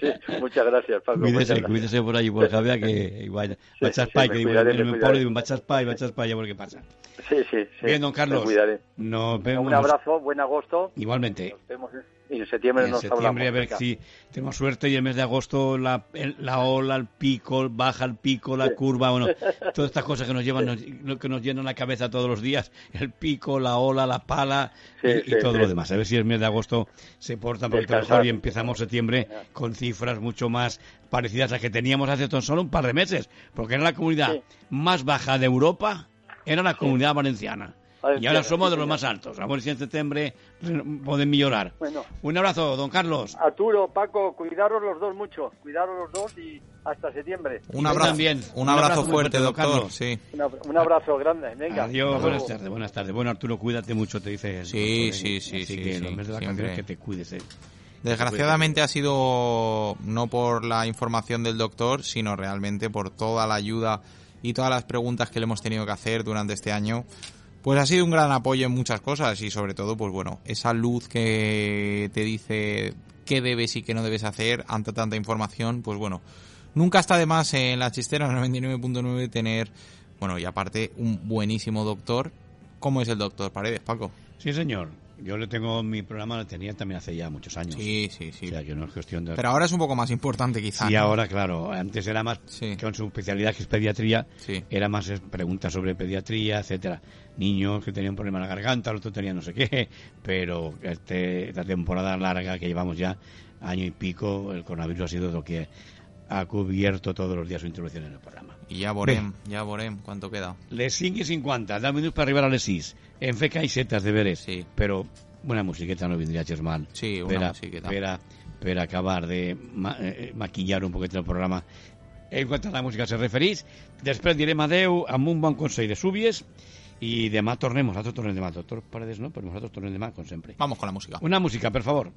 [SPEAKER 8] sí, muchas gracias, Paco.
[SPEAKER 1] Cuídese,
[SPEAKER 8] gracias.
[SPEAKER 1] cuídese por allí, por Javea, que <laughs> vaya, va a echar
[SPEAKER 8] sí,
[SPEAKER 1] pay,
[SPEAKER 8] me
[SPEAKER 1] que digo, en
[SPEAKER 8] me
[SPEAKER 1] el pueblo digo, va a echar pay, va a echar pay, a ver qué pasa.
[SPEAKER 8] Sí, sí, sí.
[SPEAKER 1] Bien, don
[SPEAKER 8] me
[SPEAKER 1] Carlos.
[SPEAKER 8] cuidaré.
[SPEAKER 1] Nos vemos.
[SPEAKER 8] Un abrazo, buen agosto.
[SPEAKER 1] Igualmente.
[SPEAKER 8] Nos vemos. Y en septiembre
[SPEAKER 1] en
[SPEAKER 8] nos
[SPEAKER 1] septiembre
[SPEAKER 8] hablamos.
[SPEAKER 1] a ver si tenemos suerte y el mes de agosto la, el- la ola, el pico, baja el pico, la curva, bueno, todas estas cosas que nos llevan, nos- que nos llenan la cabeza todos los días, el pico, la ola, la pala y,
[SPEAKER 8] Sí,
[SPEAKER 1] y
[SPEAKER 8] sí,
[SPEAKER 1] todo lo demás. A ver si el mes de agosto se porta un poquito mejor y empezamos septiembre con cifras mucho más parecidas a las que teníamos hace tan solo un par de meses, porque era la comunidad más baja de Europa, era la comunidad valenciana. Y
[SPEAKER 8] Valenciana,
[SPEAKER 1] ahora somos
[SPEAKER 8] sí,
[SPEAKER 1] de los
[SPEAKER 8] señor.
[SPEAKER 1] más altos. A ver si en septiembre re- pueden mejorar.
[SPEAKER 8] Bueno.
[SPEAKER 1] Un abrazo, don Carlos.
[SPEAKER 8] Arturo, Paco, cuidaros los dos mucho. Cuidaros los dos y hasta septiembre.
[SPEAKER 2] Un abrazo,
[SPEAKER 1] también.
[SPEAKER 2] un
[SPEAKER 1] Un
[SPEAKER 2] abrazo,
[SPEAKER 1] abrazo muy
[SPEAKER 2] fuerte,
[SPEAKER 1] fuerte,
[SPEAKER 2] doctor.
[SPEAKER 1] Carlos.
[SPEAKER 2] Sí.
[SPEAKER 8] Un abrazo grande. Venga.
[SPEAKER 1] Adiós, buenas tardes, buenas tardes. Bueno, Arturo, cuídate mucho, te dice.
[SPEAKER 2] Sí,
[SPEAKER 1] doctor,
[SPEAKER 2] sí,
[SPEAKER 1] ¿eh?
[SPEAKER 2] sí,
[SPEAKER 1] Así
[SPEAKER 2] sí,
[SPEAKER 1] que
[SPEAKER 2] sí,
[SPEAKER 1] los meses de
[SPEAKER 2] siempre.
[SPEAKER 1] vacaciones que te cuides. eh.
[SPEAKER 2] Desgraciadamente ha sido no por la información del doctor, sino realmente por toda la ayuda y todas las preguntas que le hemos tenido que hacer durante este año. Pues ha sido un gran apoyo en muchas cosas y sobre todo, pues bueno, esa luz que te dice qué debes y qué no debes hacer ante tanta información, pues bueno, nunca está de más en la chistera 99.9 tener, bueno, y aparte un buenísimo doctor. ¿Cómo es el doctor Paredes, Paco?
[SPEAKER 1] Sí, señor. Yo le tengo mi programa, lo tenía también hace ya muchos años.
[SPEAKER 2] Sí, sí, sí.
[SPEAKER 1] O sea, que no es cuestión de...
[SPEAKER 2] Pero ahora es un poco más importante quizá.
[SPEAKER 1] Sí,
[SPEAKER 2] ¿no?
[SPEAKER 1] ahora, claro. Antes era más, con su especialidad que es pediatría, era más preguntas sobre pediatría, etcétera. Niños que tenían un problema en la garganta, el otro tenía no sé qué, <laughs> pero este, esta temporada larga que llevamos ya, año y pico, el coronavirus ha sido lo que ha cubierto todos los días su introducción en el programa.
[SPEAKER 2] I ja veurem, ja veurem quanto queda.
[SPEAKER 1] Les 5 y 50, 10 minutos para arribar a les 6. En fe que hay setas de veres,
[SPEAKER 2] Sí.
[SPEAKER 1] pero una musiqueta no vendría mal.
[SPEAKER 2] Sí, una
[SPEAKER 1] per a,
[SPEAKER 2] musiqueta.
[SPEAKER 1] Per a, per a acabar de ma, eh, maquillar un poquet el programa. En quant a la música se referís, després direm adeu amb un bon consell de súbies i demà tornem, nosaltres tornem demà. Doctor Paredes no, però nosaltres tornem demà, com sempre.
[SPEAKER 2] Vamos con la música.
[SPEAKER 1] Una música, per favor.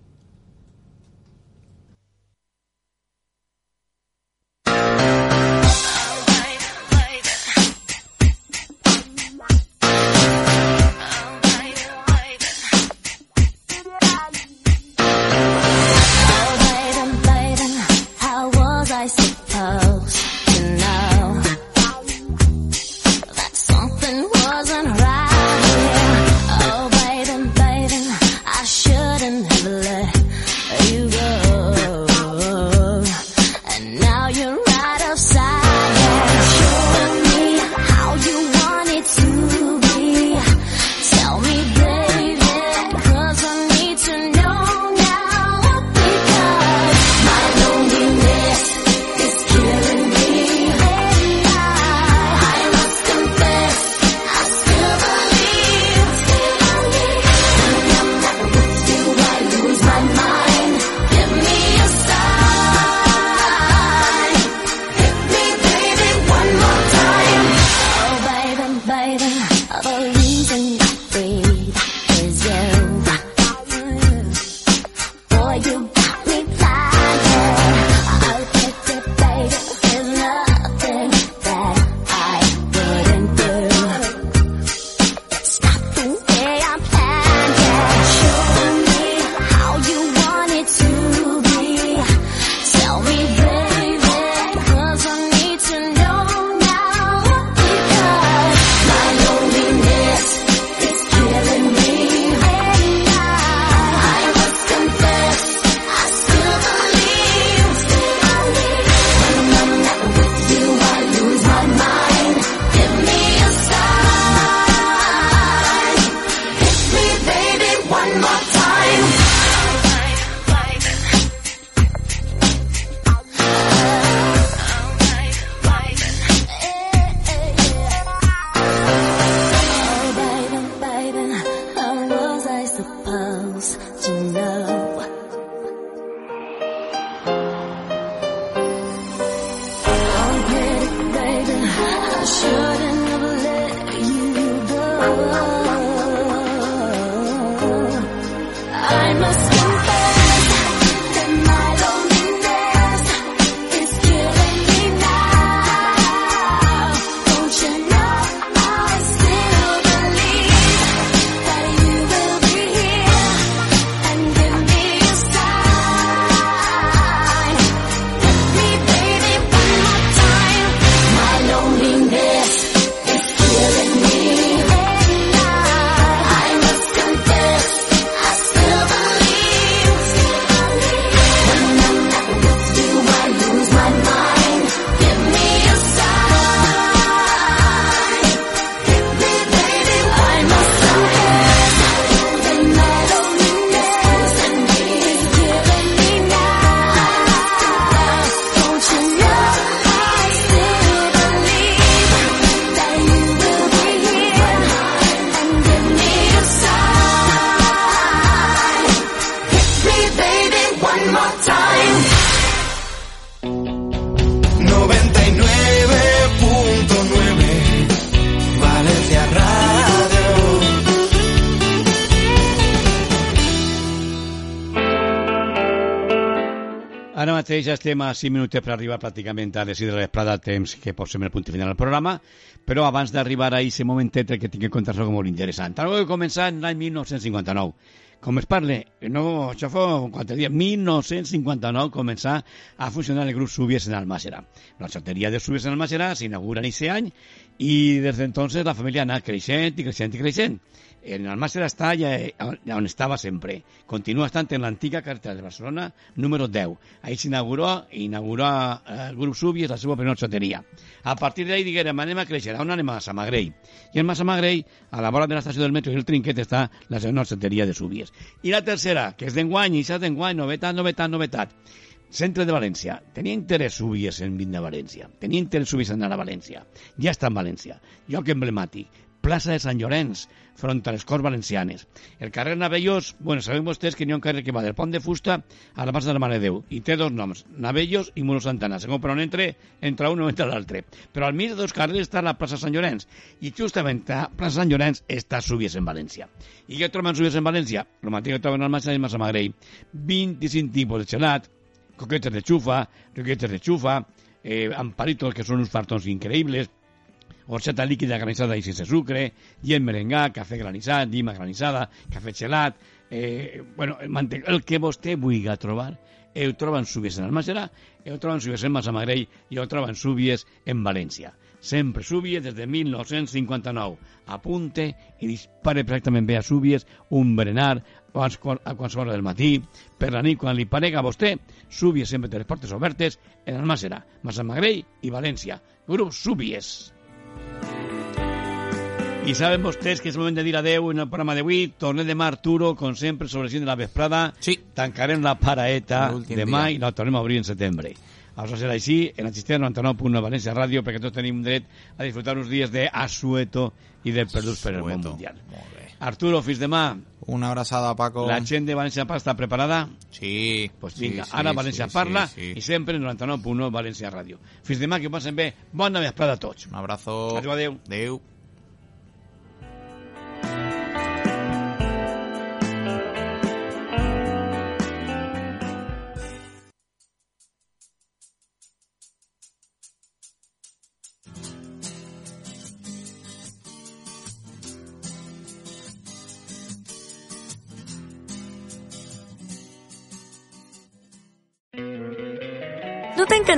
[SPEAKER 1] Mateix estem a 5 minuts per arribar pràcticament a les 6 de la vesprada, temps que pot ser el punt final del programa, però abans d'arribar a aquest momentet el que tinc que contar és molt interessant. Ara vull començar en l'any 1959. Com es parle, no, això fa quatre dies, 1959 començar a funcionar el grup Subies en Almàssera. La xoteria de Subies en Almàssera s'inaugura en aquest any i des d'entonces la família ha anat creixent i creixent i creixent. En Almàssera està ja, ja on estava sempre. Continua estant en l'antiga carretera de Barcelona, número 10. Ahí s'inauguró inauguró eh, el grup Subies la seva primera xoteria. A partir d'ahí diguérem, anem a créixer. On anem a Massamagrell? I en Massamagrell, a la vora de l'estació del metro i el trinquet, està la segona xoteria de Subies. I la tercera, que és d'enguany, i s'ha d'enguany, novetat, novetat, novetat. Centre de València. Tenia interès Subies en vindre a València. Tenia interès Subies en anar a València. Ja està en València. Lloc emblemàtic. Plaça de Sant Llorenç, front a les Corts Valencianes. El carrer Navellos, bueno, sabem vostès que n'hi ha un carrer que va del Pont de Fusta a la plaça de la Mare de Déu, i té dos noms, Navellos i Muro Santana. Segons per on entre, entra un o entra l'altre. Però al mig de dos carrers està la plaça Sant Llorenç, i justament a plaça Sant Llorenç està Subies en València. I què troben Subies en València? El mateix que troben al Massa i Massamagrell. 25 tipus de gelat, coquetes de xufa, roquetes de xufa, eh, amparitos, que són uns fartons increïbles, horchata líquida granizada i sense sucre, llet merengà, cafè granissat, llima granissada, cafè gelat, eh, bueno, el, el que vostè vulgui trobar, ho troben Súbies en Almàssera, ho troben Súbies en Massamagrell i ho troben Súbies en València. Sempre Súbies des de 1959. Apunte i dispare perfectament bé a Súbies un berenar a qualsevol hora del matí, per la nit, quan li parega a vostè, Súbies sempre té les portes obertes en Almàssera, Massamagrell i València. Grup Súbies. I saben vostès que és moment de dir adeu en el programa d'avui. Tornem demà, Arturo, com sempre, sobre 5 de la vesprada.
[SPEAKER 2] Sí.
[SPEAKER 1] Tancarem la paraeta demà
[SPEAKER 2] dia.
[SPEAKER 1] i la tornem a obrir en setembre. Això serà així, en la xistera 99.1 València Ràdio, perquè tots tenim dret a disfrutar uns dies d'Asueto i del Perdut per el món mundial. Arturo, fins demà.
[SPEAKER 2] Una abraçada, Paco.
[SPEAKER 1] La gent de València Parla està preparada?
[SPEAKER 2] Sí.
[SPEAKER 1] Pues vinga,
[SPEAKER 2] sí,
[SPEAKER 1] ara
[SPEAKER 2] sí,
[SPEAKER 1] València
[SPEAKER 2] sí,
[SPEAKER 1] Parla
[SPEAKER 2] sí, sí.
[SPEAKER 1] i sempre en 99.1 València Ràdio. Fins demà, que passen bé. Bona vesprada a tots.
[SPEAKER 2] Un abrazo.
[SPEAKER 1] Adéu, adéu.
[SPEAKER 2] Adéu.